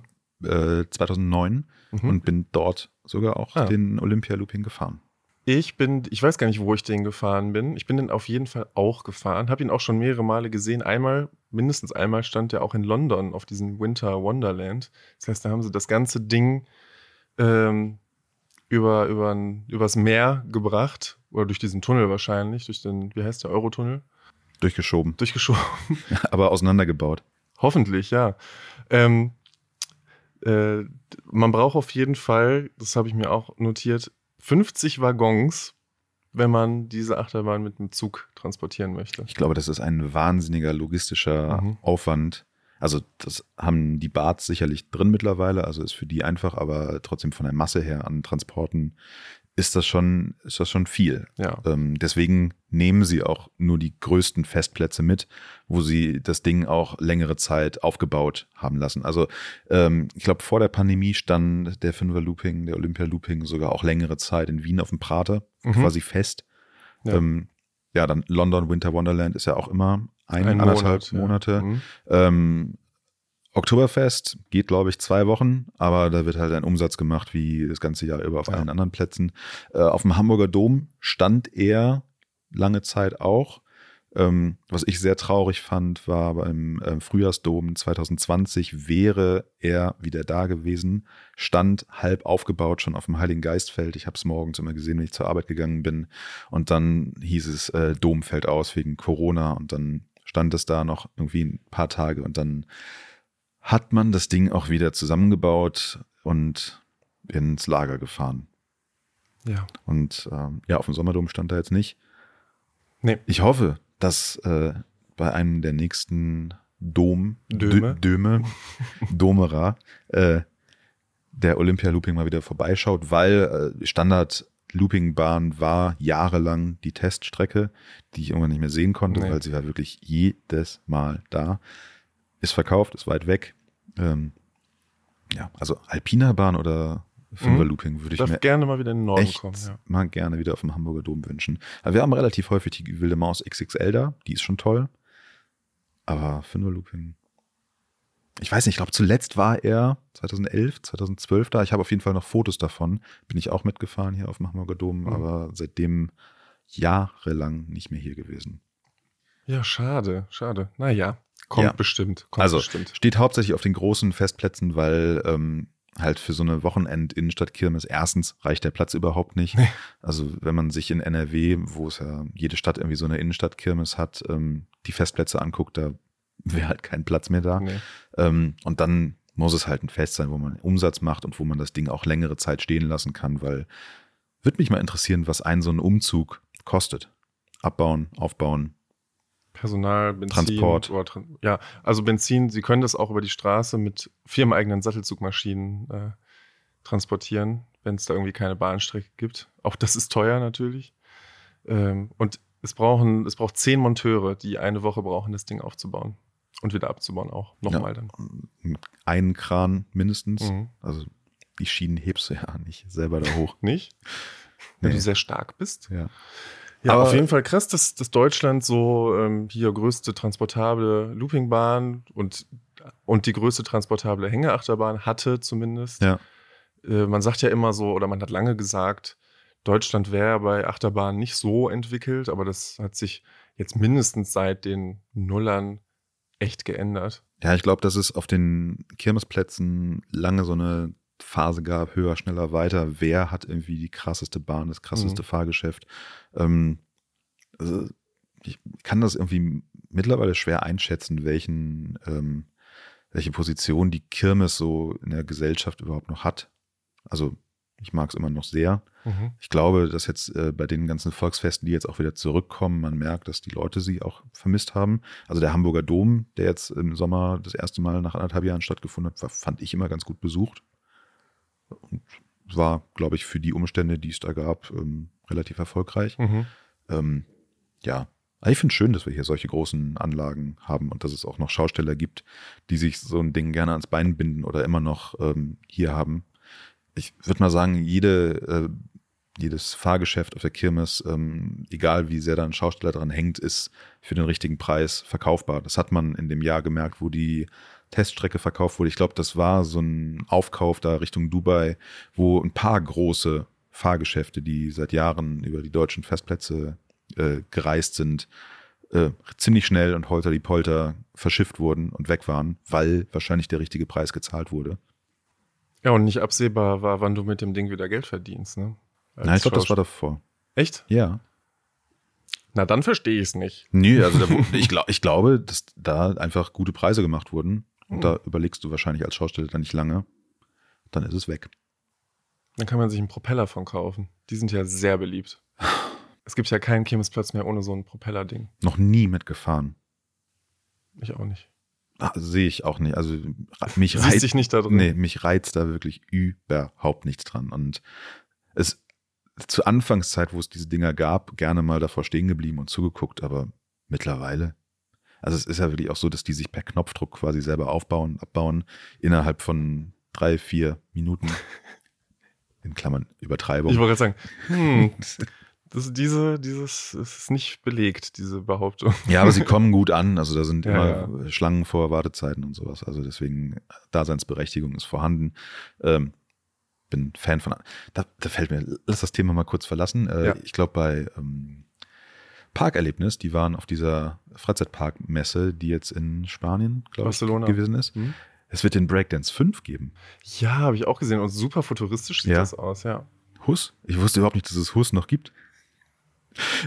äh, 2009 mhm. und bin dort sogar auch ah. den Olympia Looping gefahren. Ich bin, ich weiß gar nicht, wo ich den gefahren bin. Ich bin den auf jeden Fall auch gefahren. Habe ihn auch schon mehrere Male gesehen. Einmal, mindestens einmal stand er auch in London auf diesem Winter Wonderland. Das heißt, da haben sie das ganze Ding ähm, über, über ein, übers Meer gebracht. Oder durch diesen Tunnel wahrscheinlich, durch den, wie heißt der, Eurotunnel? Durchgeschoben. Durchgeschoben. Aber auseinandergebaut. Hoffentlich, ja. Ähm, äh, man braucht auf jeden Fall, das habe ich mir auch notiert, 50 Waggons, wenn man diese Achterbahn mit dem Zug transportieren möchte. Ich glaube, das ist ein wahnsinniger logistischer mhm. Aufwand. Also das haben die Barts sicherlich drin mittlerweile, also ist für die einfach, aber trotzdem von der Masse her an Transporten ist das schon, ist das schon viel. Ja. Ähm, deswegen nehmen sie auch nur die größten Festplätze mit, wo sie das Ding auch längere Zeit aufgebaut haben lassen. Also ähm, ich glaube, vor der Pandemie stand der Fünfer Looping, der Olympia Looping sogar auch längere Zeit in Wien auf dem Prater, mhm. quasi fest. Ja. Ähm, ja. dann London Winter Wonderland ist ja auch immer ein, ein anderthalb Monat, Monate. Ja. Mhm. Ähm, Oktoberfest geht, glaube ich, zwei Wochen, aber da wird halt ein Umsatz gemacht wie das ganze Jahr über auf ja. allen anderen Plätzen. Äh, auf dem Hamburger Dom stand er lange Zeit auch. Ähm, was ich sehr traurig fand, war beim äh, Frühjahrsdom 2020 wäre er wieder da gewesen, stand halb aufgebaut schon auf dem Heiligen Geistfeld. Ich habe es morgens immer gesehen, wenn ich zur Arbeit gegangen bin. Und dann hieß es, äh, Dom fällt aus wegen Corona und dann stand es da noch irgendwie ein paar Tage und dann hat man das Ding auch wieder zusammengebaut und ins Lager gefahren. Ja. Und ähm, ja, auf dem Sommerdom stand da jetzt nicht. Nee. Ich hoffe, dass äh, bei einem der nächsten Dom, Döme, Döme Domera, äh, der Olympia-Looping mal wieder vorbeischaut, weil äh, Standard Loopingbahn war jahrelang die Teststrecke, die ich irgendwann nicht mehr sehen konnte, nee. weil sie war wirklich jedes Mal da. Ist verkauft, ist weit weg. Ähm, ja, also Alpina Bahn oder Fünferlooping mhm. würde ich Darf mir gerne mal wieder in den Norden echt kommen. Ja. mal gerne wieder auf dem Hamburger Dom wünschen. Aber wir haben relativ häufig die Wilde Maus XXL da, die ist schon toll. Aber Fünferlooping, ich weiß nicht, ich glaube zuletzt war er 2011, 2012 da. Ich habe auf jeden Fall noch Fotos davon. Bin ich auch mitgefahren hier auf dem Hamburger Dom, mhm. aber seitdem jahrelang nicht mehr hier gewesen. Ja, schade, schade. Naja, kommt ja. bestimmt. Kommt also bestimmt. steht hauptsächlich auf den großen Festplätzen, weil ähm, halt für so eine Wochenend-Innenstadt-Kirmes erstens reicht der Platz überhaupt nicht. Also wenn man sich in NRW, wo es ja jede Stadt irgendwie so eine Innenstadt-Kirmes hat, ähm, die Festplätze anguckt, da wäre halt kein Platz mehr da. Nee. Ähm, und dann muss es halt ein Fest sein, wo man Umsatz macht und wo man das Ding auch längere Zeit stehen lassen kann, weil würde mich mal interessieren, was ein so ein Umzug kostet. Abbauen, aufbauen, Personal, Benzin. Transport. Oder, ja, also Benzin, Sie können das auch über die Straße mit firmeneigenen Sattelzugmaschinen äh, transportieren, wenn es da irgendwie keine Bahnstrecke gibt. Auch das ist teuer natürlich. Ähm, und es brauchen, es braucht zehn Monteure, die eine Woche brauchen, das Ding aufzubauen. Und wieder abzubauen auch. Nochmal ja, dann. Einen Kran mindestens. Mhm. Also die Schienen hebst du ja nicht selber da hoch. nicht? Wenn nee. du sehr stark bist. Ja. Ja, Aber auf jeden Fall krass, dass, dass Deutschland so ähm, hier größte transportable Loopingbahn und, und die größte transportable Hängeachterbahn hatte zumindest. Ja. Äh, man sagt ja immer so, oder man hat lange gesagt, Deutschland wäre bei Achterbahnen nicht so entwickelt, aber das hat sich jetzt mindestens seit den Nullern echt geändert. Ja, ich glaube, dass es auf den Kirmesplätzen lange so eine Phase gab, höher, schneller, weiter. Wer hat irgendwie die krasseste Bahn, das krasseste mhm. Fahrgeschäft? Ähm, also ich kann das irgendwie mittlerweile schwer einschätzen, welchen, ähm, welche Position die Kirmes so in der Gesellschaft überhaupt noch hat. Also ich mag es immer noch sehr. Mhm. Ich glaube, dass jetzt äh, bei den ganzen Volksfesten, die jetzt auch wieder zurückkommen, man merkt, dass die Leute sie auch vermisst haben. Also der Hamburger Dom, der jetzt im Sommer das erste Mal nach anderthalb Jahren stattgefunden hat, war, fand ich immer ganz gut besucht. Und war, glaube ich, für die Umstände, die es da gab, ähm, relativ erfolgreich. Mhm. Ähm, ja, aber ich finde es schön, dass wir hier solche großen Anlagen haben und dass es auch noch Schausteller gibt, die sich so ein Ding gerne ans Bein binden oder immer noch ähm, hier haben. Ich würde mal sagen, jede, äh, jedes Fahrgeschäft auf der Kirmes, ähm, egal wie sehr da ein Schausteller dran hängt, ist für den richtigen Preis verkaufbar. Das hat man in dem Jahr gemerkt, wo die Teststrecke verkauft wurde. Ich glaube, das war so ein Aufkauf da Richtung Dubai, wo ein paar große Fahrgeschäfte, die seit Jahren über die deutschen Festplätze äh, gereist sind, äh, ziemlich schnell und holter die Polter verschifft wurden und weg waren, weil wahrscheinlich der richtige Preis gezahlt wurde. Ja, und nicht absehbar war, wann du mit dem Ding wieder Geld verdienst, ne? Als Nein, ich glaube, das war davor. Echt? Ja. Na, dann verstehe ich es nicht. Nee, also da, ich, glaub, ich glaube, dass da einfach gute Preise gemacht wurden. Und Hm. da überlegst du wahrscheinlich als Schausteller dann nicht lange. Dann ist es weg. Dann kann man sich einen Propeller von kaufen. Die sind ja sehr beliebt. Es gibt ja keinen Kirmesplatz mehr ohne so ein Propellerding. Noch nie mitgefahren. Ich auch nicht. Ah, Sehe ich auch nicht. Also mich reizt, dich nicht da drin. nee, mich reizt da wirklich überhaupt nichts dran. Und es zur Anfangszeit, wo es diese Dinger gab, gerne mal davor stehen geblieben und zugeguckt, aber mittlerweile. Also es ist ja wirklich auch so, dass die sich per Knopfdruck quasi selber aufbauen, abbauen, innerhalb von drei, vier Minuten. In Klammern Übertreibung. Ich wollte gerade sagen, hm, das, diese, dieses es ist nicht belegt, diese Behauptung. Ja, aber sie kommen gut an. Also da sind Ja, immer Schlangen vor Wartezeiten und sowas. Also deswegen Daseinsberechtigung ist vorhanden. Ähm, bin Fan von. Da, da fällt mir, lass das Thema mal kurz verlassen. Äh, Ja. Ich glaube, bei ähm, Parkerlebnis, die waren auf dieser Freizeitparkmesse, die jetzt in Spanien, glaube ich, Barcelona. gewesen ist. Hm? Es wird den Breakdance 5 geben. Ja, habe ich auch gesehen. Und super futuristisch sieht Ja. das aus, ja. Hus? Ich wusste überhaupt nicht, dass es Hus noch gibt.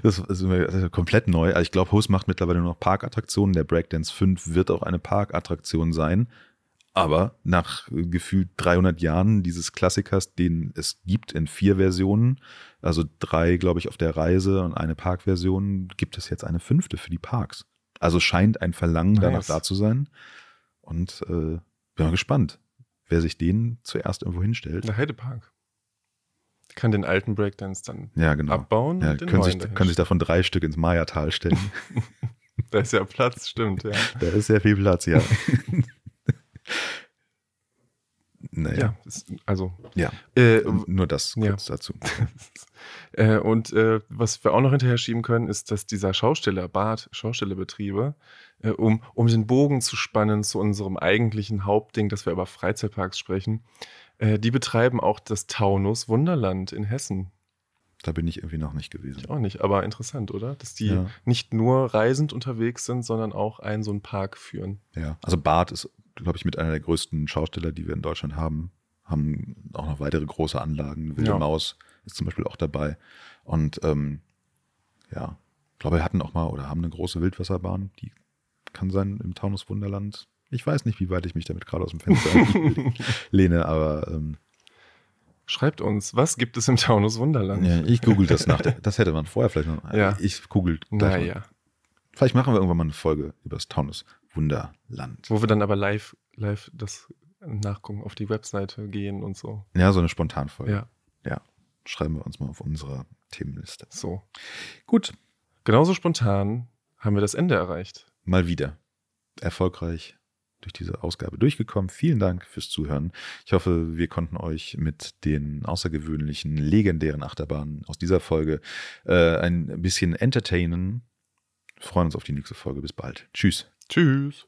Das ist mir das ist komplett neu. Also ich glaube, Hus macht mittlerweile nur noch Parkattraktionen. Der Breakdance 5 wird auch eine Parkattraktion sein. Aber nach gefühlt 300 Jahren dieses Klassikers, den es gibt in vier Versionen, also drei, glaube ich, auf der Reise und eine Parkversion, gibt es jetzt eine fünfte für die Parks. Also scheint ein Verlangen danach Nice. da zu sein. Und äh, bin mal gespannt, wer sich den zuerst irgendwo hinstellt. Der Heidepark. Kann den alten Breakdance dann Ja, genau. abbauen Ja, können, sich, können sich davon drei Stück ins Mayatal stellen. Da ist ja Platz, stimmt, ja. da ist sehr viel Platz, ja. naja. Ja, ist, also. Ja. Äh, Nur das Ja. kurz dazu. äh, und äh, was wir auch noch hinterher schieben können, ist, dass dieser Schausteller, Bad, Schaustellerbetriebe, äh, um, um den Bogen zu spannen zu unserem eigentlichen Hauptding, dass wir über Freizeitparks sprechen, äh, die betreiben auch das Taunus Wunderland in Hessen. Da bin ich irgendwie noch nicht gewesen. Ich auch nicht, aber interessant, oder? Dass die Ja. nicht nur reisend unterwegs sind, sondern auch einen so einen Park führen. Ja. Also Bart ist, glaube ich, mit einer der größten Schausteller, die wir in Deutschland haben. Haben auch noch weitere große Anlagen. Wilde Ja. Maus ist zum Beispiel auch dabei. Und ähm, ja, ich glaube, wir hatten auch mal oder haben eine große Wildwasserbahn. Die kann sein im Taunus Wunderland. Ich weiß nicht, wie weit ich mich damit gerade aus dem Fenster lehne, aber ähm, Schreibt uns, was gibt es im Taunus Wunderland? Ja, ich google das nach. Das hätte man vorher vielleicht noch. Ja. Ich google gleich mal. naja. Vielleicht machen wir irgendwann mal eine Folge über das Taunus Wunderland. Wo wir dann aber live, live das nachgucken, auf die Webseite gehen und so. Ja, so eine Spontanfolge. Ja, ja. Schreiben wir uns mal auf unsere Themenliste. so. Gut, Genauso spontan haben wir das Ende erreicht. mal wieder. Erfolgreich durch diese Ausgabe durchgekommen. Vielen Dank fürs Zuhören. Ich hoffe, wir konnten euch mit den außergewöhnlichen, legendären Achterbahnen aus dieser Folge äh, ein bisschen entertainen. Wir freuen uns auf die nächste Folge. Bis bald. Tschüss. Tschüss.